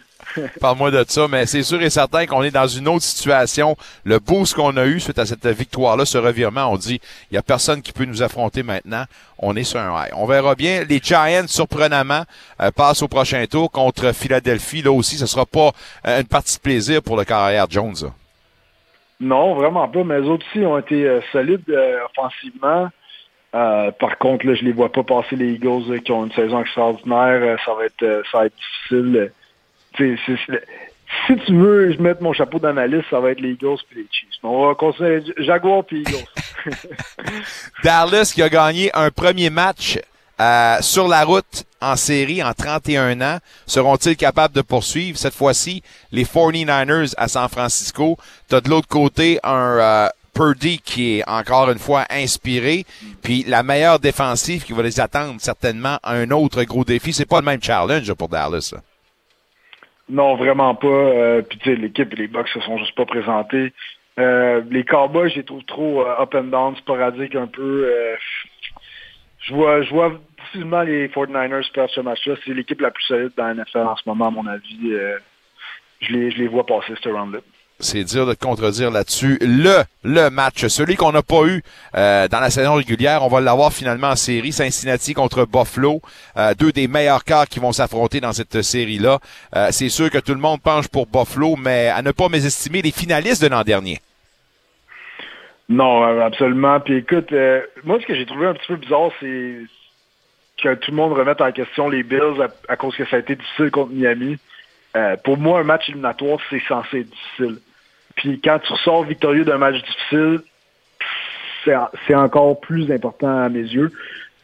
Parle-moi de ça, mais c'est sûr et certain qu'on est dans une autre situation. Le boost qu'on a eu suite à cette victoire-là, ce revirement, on dit, il n'y a personne qui peut nous affronter maintenant. On est sur un high. On verra bien. Les Giants, surprenamment, euh, passent au prochain tour contre Philadelphie. Là aussi, ce sera pas euh, une partie de plaisir pour le carrière Jones. Non, vraiment pas. Mais autres aussi ont été euh, solides offensivement. Par contre, là, je les vois pas passer les Eagles qui ont une saison extraordinaire. Ça va être ça va être difficile. Tu si tu veux je mette mon chapeau d'analyste, ça va être les Eagles puis les Chiefs. On va continuer Jaguars puis Eagles. Dallas qui a gagné un premier match euh, sur la route en série en 31 ans. Seront-ils capables de poursuivre? Cette fois-ci les 49ers à San Francisco? T'as de l'autre côté un euh, Purdy qui est encore une fois inspiré, puis la meilleure défensive qui va les attendre certainement à un autre gros défi. C'est pas le même challenge pour Dallas. là. Non, vraiment pas. Euh, Puis tu sais, l'équipe et les Bucks se sont juste pas présentés. Euh, les Cowboys, je les trouve trop euh, up and down, sporadiques un peu. Je vois, je vois difficilement les 49ers perdre ce match-là. C'est l'équipe la plus solide dans la NFL en ce moment, à mon avis. Je, les, je les vois passer ce round-là. C'est dire de contredire là-dessus. Le, le match, celui qu'on n'a pas eu euh, dans la saison régulière, on va l'avoir finalement en série. Cincinnati contre Buffalo, Euh, deux des meilleurs quarts qui vont s'affronter dans cette série-là. Euh, c'est sûr que tout le monde penche pour Buffalo, mais à ne pas mésestimer les finalistes de l'an dernier. Non, euh, absolument. Puis écoute, euh, moi, ce que j'ai trouvé un petit peu bizarre, c'est que tout le monde remette en question les Bills à, à cause que ça a été difficile contre Miami. Euh, pour moi, un match éliminatoire, c'est censé être difficile. Puis quand tu ressors victorieux d'un match difficile, c'est encore plus important à mes yeux.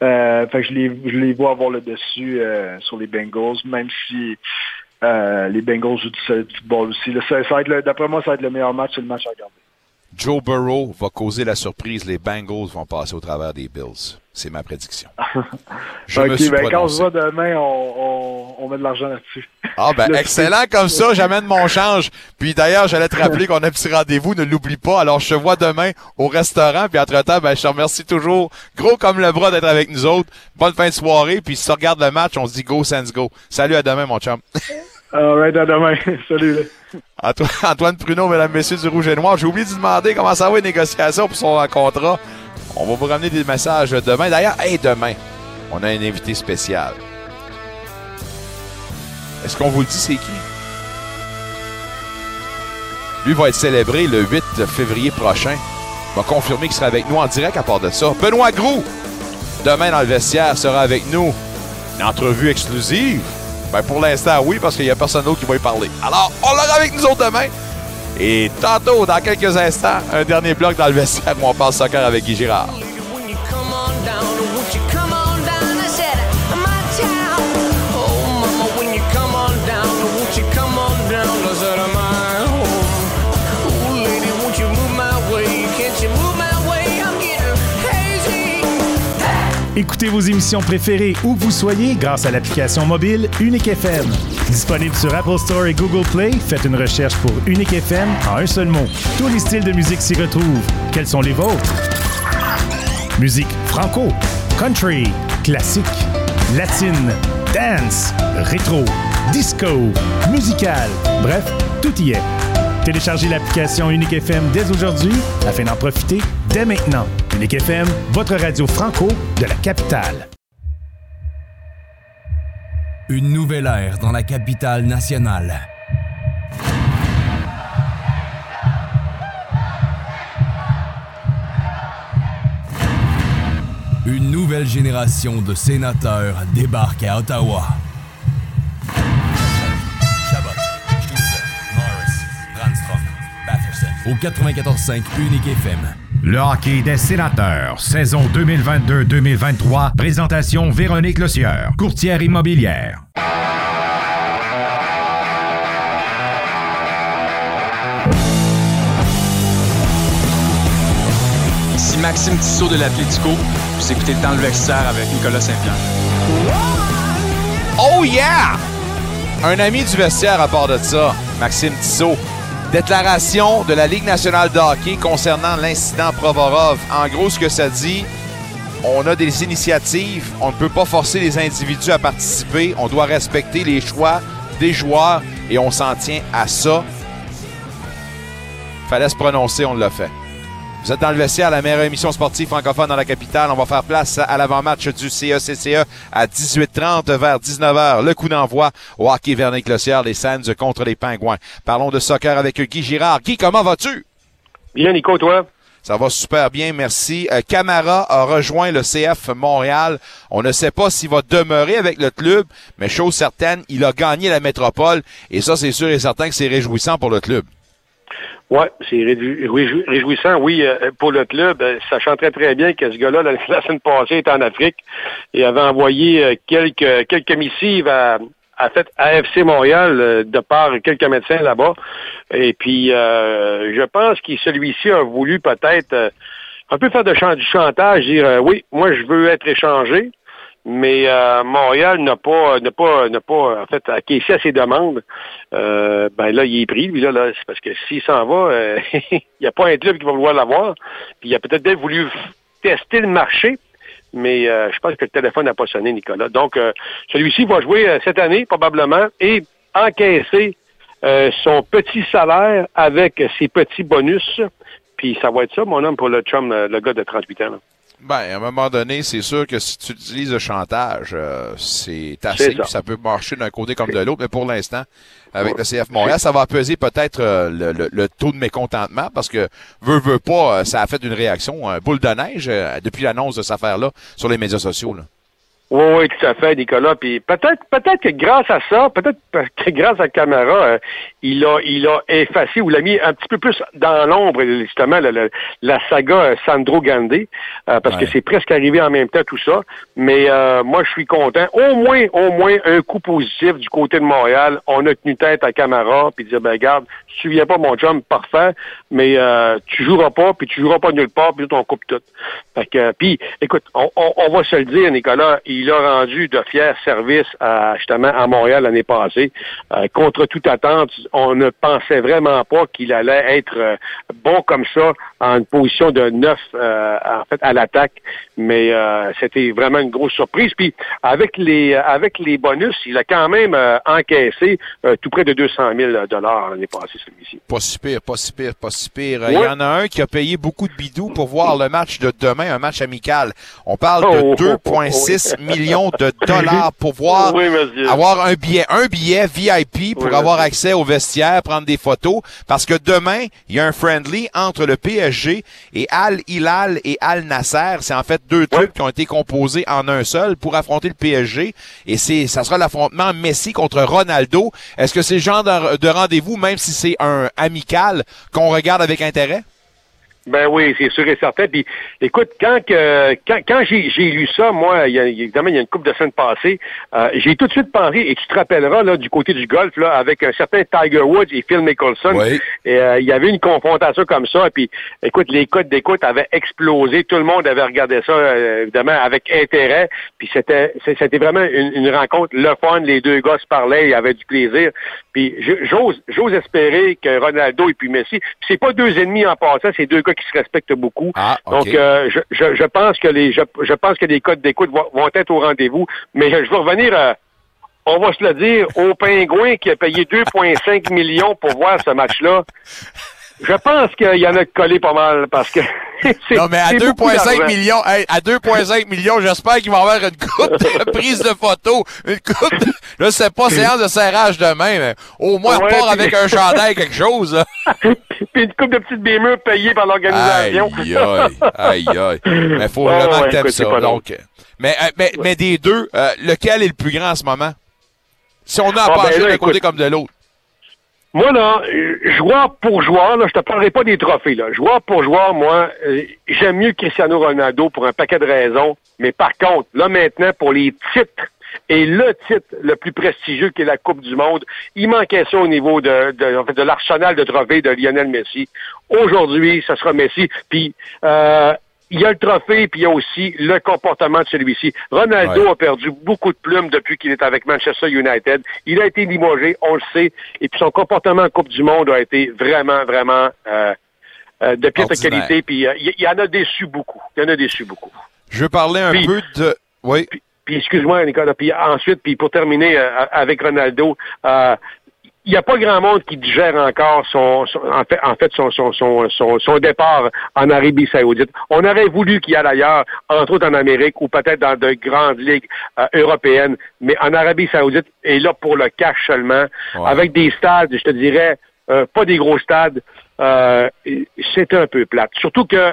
Euh, fait que je les, je les vois avoir le dessus euh, sur les Bengals, même si euh, les Bengals jouent du football aussi. D'après moi, ça va être le meilleur match, c'est le match à regarder. Joe Burrow va causer la surprise. Les Bengals vont passer au travers des Bills. C'est ma prédiction. Je me suis ben quand on se voit demain, on, on, on met de l'argent là-dessus. Ah ben excellent comme ça, j'amène mon change. Puis d'ailleurs, j'allais te rappeler qu'on a un petit rendez-vous, ne l'oublie pas. Alors je te vois demain au restaurant, puis entre-temps, ben je te remercie toujours, gros comme le bras d'être avec nous autres. Bonne fin de soirée, puis si tu regardes le match, on se dit go Sans go. Salut à demain mon chum. Alright, à demain. Salut. là. Antoine, Antoine Pruneau, mesdames, messieurs du Rouge et Noir. J'ai oublié de demander comment ça va les négociations pour son contrat. On va vous ramener des messages demain. D'ailleurs, hey, demain, on a un invité spécial. Est-ce qu'on vous le dit, c'est qui? Lui va être célébré le 8 février prochain. Il va confirmer qu'il sera avec nous en direct à part de ça. Benoît Groux, demain dans le vestiaire, sera avec nous. Une entrevue exclusive. Ben pour l'instant, oui, parce qu'il n'y a personne d'autre qui va y parler. Alors, on l'aura avec nous autres demain. Et tantôt, dans quelques instants, un dernier bloc dans le vestiaire où on parle soccer avec Guy Girard. Écoutez vos émissions préférées où vous soyez grâce à l'application mobile Unique FM. Disponible sur Apple Store et Google Play, faites une recherche pour Unique FM en un seul mot. Tous les styles de musique s'y retrouvent. Quels sont les vôtres? Musique franco, country, classique, latine, dance, rétro, disco, musical. Bref, tout y est. Téléchargez l'application Unique FM dès aujourd'hui afin d'en profiter dès maintenant. Unique FM, votre radio franco de la capitale. Une nouvelle ère dans la capitale nationale. Une nouvelle génération de sénateurs débarque à Ottawa. Au 94.5 Unique FM. Le hockey des sénateurs, saison 2022-2023, présentation Véronique Lossieur, courtière immobilière. Ici Maxime Tissot de l'Atlético, vous écoutez le temps le vestiaire avec Nicolas Saint-Pierre. Oh yeah! Un ami du vestiaire à part de ça, Maxime Tissot. Déclaration de la Ligue nationale de hockey concernant l'incident Provorov. En gros, ce que ça dit, on a des initiatives, on ne peut pas forcer les individus à participer, on doit respecter les choix des joueurs et on s'en tient à ça. Fallait se prononcer, on l'a fait. Vous êtes dans le vestiaire, la meilleure émission sportive francophone dans la capitale. On va faire place à l'avant-match du CECCE à 18h30 vers 19h. Le coup d'envoi au hockey vernick lossière les Sands contre les Pingouins. Parlons de soccer avec Guy Girard. Guy, comment vas-tu? Bien, Nico, toi? Ça va super bien, merci. Euh, Camara a rejoint le CF Montréal. On ne sait pas s'il va demeurer avec le club, mais chose certaine, il a gagné la métropole et ça, c'est sûr et certain que c'est réjouissant pour le club. Oui, c'est réjouissant, oui, euh, pour le club, euh, sachant très très bien que ce gars-là, la, semaine passée, était en Afrique et avait envoyé euh, quelques, quelques missives à, à fait AFC Montréal de par quelques médecins là-bas. Et puis, je pense que celui-ci a voulu peut-être un peu faire de du chantage, dire oui, moi je veux être échangé, mais euh, Montréal n'a pas n'a pas n'a pas en fait acquiescé à ses demandes. Euh, ben là, il est pris, lui là, c'est parce que s'il s'en va, euh, il n'y a pas un club qui va vouloir l'avoir. Puis il a peut-être voulu tester le marché, mais euh, je pense que le téléphone n'a pas sonné, Nicolas. Donc celui-ci va jouer cette année probablement et encaisser son petit salaire avec ses petits bonus. Puis ça va être ça, mon homme, pour le chum, le gars de 38 ans. Là. Ben, à un moment donné, c'est sûr que si tu utilises le chantage, euh, c'est assez, ça. ça. peut marcher d'un côté comme de l'autre, mais pour l'instant, avec le CF Montréal, ça va peser peut-être euh, le, le, le, taux de mécontentement parce que, veut, veut pas, ça a fait une réaction, un boule de neige euh, depuis l'annonce de cette affaire-là sur les médias sociaux. Là. Oui, oui, tout à fait, Nicolas. Puis peut-être, peut-être que grâce à ça, peut-être que grâce à la caméra, euh, il a, il a effacé ou l'a mis un petit peu plus dans l'ombre, justement, la, la, la saga Sandro Gandhi, euh, parce ouais. que c'est presque arrivé en même temps tout ça. Mais euh, moi, je suis content. Au moins, au moins un coup positif du côté de Montréal. On a tenu tête à caméra, puis dire, ben regarde, tu viens pas, mon chum, parfait, mais euh, tu joueras pas, puis tu joueras pas nulle part, puis on coupe tout. Fait que, puis, écoute, on, on, on va se le dire, Nicolas. Il il a rendu de fiers services à, justement à Montréal l'année passée. Euh, contre toute attente, on ne pensait vraiment pas qu'il allait être euh, bon comme ça en une position de neuf euh, en fait à l'attaque, mais c'était vraiment une grosse surprise. Puis avec les avec les bonus, il a quand même encaissé tout près de 200 000 dollars l'année passée celui-ci. Pas si pire, pas si pire, pas si pire. Ouais. Il y en a un qui a payé beaucoup de bidous pour voir le match de demain, un match amical. On parle de oh, 2,6 oh, oh, millions de dollars pour voir oui, avoir un billet, un billet VIP pour oui, avoir accès au vestiaire, prendre des photos, parce que demain il y a un friendly entre le PSG et Al Hilal et Al Nasser. C'est en fait deux clubs qui ont été composés en un seul pour affronter le PSG, et c'est ça sera l'affrontement Messi contre Ronaldo. Est-ce que c'est le genre de, de rendez-vous, même si c'est un amical, qu'on regarde avec intérêt? Ben oui, c'est sûr et certain. Puis, écoute, quand que, quand, quand j'ai, lu ça, moi, il y a, évidemment, il y a une couple de semaines passées, euh, j'ai tout de suite pensé, et tu te rappelleras, là, du côté du golf, là, avec un certain Tiger Woods et Phil Mickelson, et, euh, il y avait une confrontation comme ça, et puis, écoute, les codes d'écoute avaient explosé, tout le monde avait regardé ça, euh, évidemment, avec intérêt, puis c'était, c'était vraiment une, une, rencontre, le fun, les deux gars se parlaient, il y avait du plaisir, puis j'ose, j'ose espérer que Ronaldo et puis Messi, puis c'est pas deux ennemis en passant, c'est deux gars qui se respectent beaucoup. Ah, Donc, euh, je, je, je, pense que les je, je pense que les codes d'écoute vont, vont, être au rendez-vous. Mais je, je veux revenir à, on va se le dire, au pingouin qui a payé 2,5 millions pour voir ce match-là. Je pense qu'il y en a collé pas mal parce que. non, mais à 2,5 millions, hey, à 2,5 millions, j'espère qu'il va y avoir une coupe de prise de photos, une coupe de, là, c'est pas séance de serrage demain, mais au moins, Ouais, on part avec un chandail, quelque chose, là. Puis une coupe de petites bémures payées par l'organisation. Aïe, aïe, aïe. Mais faut Ouais, vraiment ouais, que t'aimes ça. Donc, mais, euh, mais, mais des deux, euh, lequel est le plus grand en ce moment? Si on a à Ah, ben pencher d'un côté comme de l'autre. Moi, là, joueur pour joueur, là, je te parlerai pas des trophées, là. Joueur pour joueur, moi, euh, j'aime mieux Cristiano Ronaldo pour un paquet de raisons. Mais par contre, là, maintenant, pour les titres, et le titre le plus prestigieux qui est la Coupe du Monde, il manquait ça au niveau de, de, en de l'arsenal de trophées de Lionel Messi. Aujourd'hui, ce sera Messi. Puis, euh, il y a le trophée, puis il y a aussi le comportement de celui-ci. Ronaldo Ouais. a perdu beaucoup de plumes depuis qu'il est avec Manchester United. Il a été limogé, on le sait. Et puis son comportement en Coupe du Monde a été vraiment, vraiment euh, euh, de piètre qualité. Puis euh, il y en a déçu beaucoup. Il y en a déçu beaucoup. Je veux parler un Puis- peu de... Oui. Puis excuse-moi, Nicolas. Puis ensuite, puis pour terminer euh, avec Ronaldo, euh, n'y a pas grand monde qui digère encore son, son- en fait, en fait son, son, son, son, son départ en Arabie Saoudite. On aurait voulu qu'il y aille ailleurs, entre autres en Amérique ou peut-être dans de grandes ligues euh, européennes, mais en Arabie Saoudite est là pour le cash seulement, avec des stades, je te dirais, euh, pas des gros stades. Euh, c'est un peu plate. Surtout que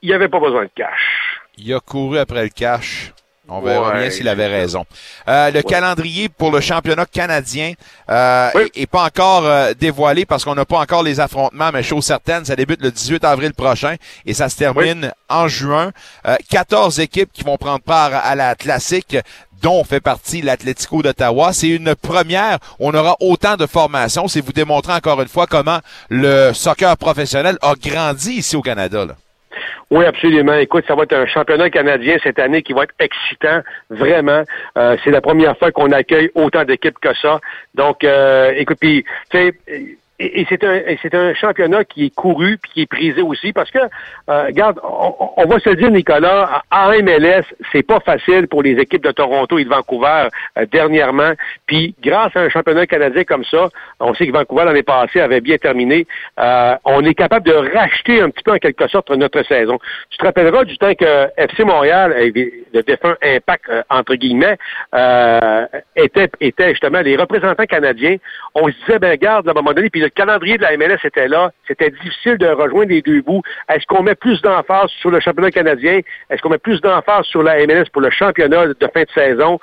il n'y avait pas besoin de cash. Il a couru après le cash. On verra Ouais. bien s'il avait raison. Euh, le calendrier pour le championnat canadien euh, est, est pas encore euh, dévoilé parce qu'on n'a pas encore les affrontements, mais chose certaine, ça débute le 18 avril prochain et ça se termine en juin. Euh, 14 équipes qui vont prendre part à la classique dont fait partie l'Atlético d'Ottawa. C'est une première. On aura autant de formations. C'est vous démontrer encore une fois comment le soccer professionnel a grandi ici au Canada. Là. Oui, absolument. Écoute, ça va être un championnat canadien cette année qui va être excitant, vraiment. Euh, c'est la première fois qu'on accueille autant d'équipes que ça. Donc, euh, écoute, puis, tu sais, et, et c'est un, un championnat qui est couru puis qui est prisé aussi parce que, euh, regarde, on, on va se dire, Nicolas, en MLS, c'est pas facile pour les équipes de Toronto et de Vancouver euh, dernièrement. Puis, grâce à un championnat canadien comme ça, on sait que Vancouver l'année passée avait bien terminé. euh, on est capable de racheter un petit peu en quelque sorte notre saison. Tu te rappelleras du temps que FC Montréal, le défunt Impact euh, entre guillemets, euh, était, était justement les représentants canadiens. On se disait, ben regarde, à un moment donné, puis le calendrier de la MLS était là. C'était difficile de rejoindre les deux bouts. Est-ce qu'on met plus d'emphase sur le championnat canadien? Est-ce qu'on met plus d'emphase sur la MLS pour le championnat de fin de saison?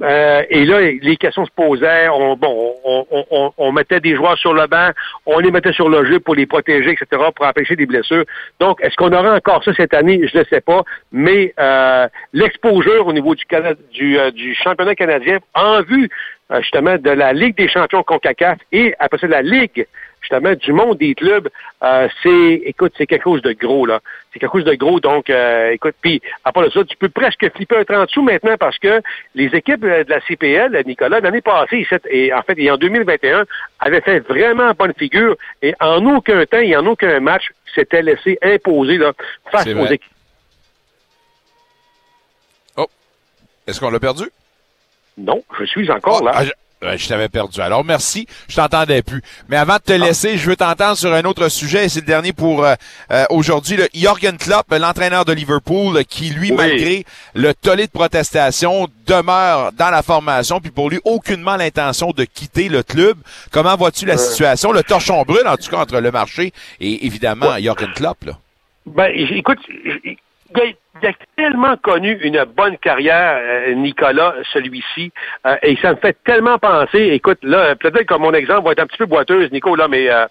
Euh, et là, les questions se posaient. On, bon, on, on- on- mettait des joueurs sur le banc, on les mettait sur le jeu pour les protéger, etc., pour empêcher des blessures. Donc, est-ce qu'on aura encore ça cette année? Je ne sais pas. Mais euh, l'exposure au niveau du, du, euh, du championnat canadien en vue euh, justement de la Ligue des champions CONCACAF et après ça de la Ligue justement du monde des clubs, euh, c'est écoute, c'est quelque chose de gros là. C'est quelque chose de gros, donc euh, écoute, puis à part de ça, tu peux presque flipper un 30 sous maintenant parce que les équipes euh, de la CPL, Nicolas, l'année passée, et en fait, et en 2021, avaient fait vraiment bonne figure et en aucun temps et en aucun match s'étaient laissé imposer là, face aux équipes. Est-ce qu'on l'a perdu? Non, je suis encore là. Ah, je, je t'avais perdu. Alors, merci. Je t'entendais plus. Mais avant de te laisser, je veux t'entendre sur un autre sujet. et C'est le dernier pour euh, euh, aujourd'hui. Le Jorgen Klopp, l'entraîneur de Liverpool, qui, lui, Oui. malgré le tollé de protestation, demeure dans la formation. Puis pour lui, aucunement l'intention de quitter le club. Comment vois-tu la situation? Le torchon brûle, en tout cas, entre le marché et, évidemment, Jorgen Klopp. Là. Ben, écoute, il a, il a tellement connu une bonne carrière, euh, Nicolas, celui-ci, euh, et ça me fait tellement penser, écoute, là, peut-être que mon exemple va être un petit peu boiteuse, Nico, là, mais euh,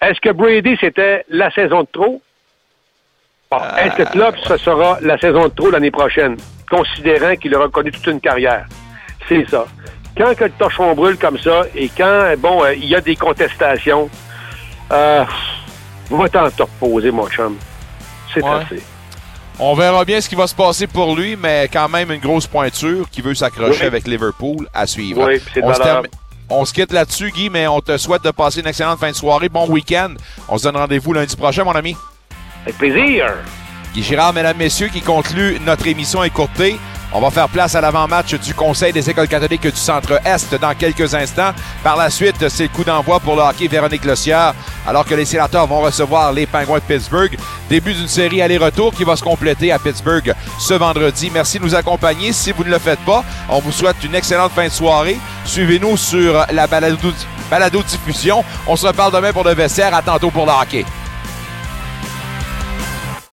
est-ce que Brady, c'était la saison de trop? Bon, un step là, puis ce sera la saison de trop l'année prochaine, considérant qu'il aura connu toute une carrière? C'est ça. Quand que le torchon brûle comme ça, et quand, bon, euh, il y a des contestations, euh, va t'en te reposer, mon chum. C'est Ouais. assez. On verra bien ce qui va se passer pour lui, mais quand même une grosse pointure qui veut s'accrocher Oui. avec Liverpool à suivre. Oui, c'est de on, se on se quitte là-dessus, Guy, mais on te souhaite de passer une excellente fin de soirée. Bon week-end. On se donne rendez-vous lundi prochain, mon ami. Avec plaisir. Guy Girard, mesdames, messieurs, qui conclut notre émission écourtée. On va faire place à l'avant-match du Conseil des écoles catholiques du Centre-Est dans quelques instants. Par la suite, c'est le coup d'envoi pour le hockey Véronique Lossière, alors que les sénateurs vont recevoir les Penguins de Pittsburgh. Début d'une série aller-retour qui va se compléter à Pittsburgh ce vendredi. Merci de nous accompagner. Si vous ne le faites pas, on vous souhaite une excellente fin de soirée. Suivez-nous sur la balado- balado-diffusion. On se reparle demain pour le vestiaire. À tantôt pour le hockey.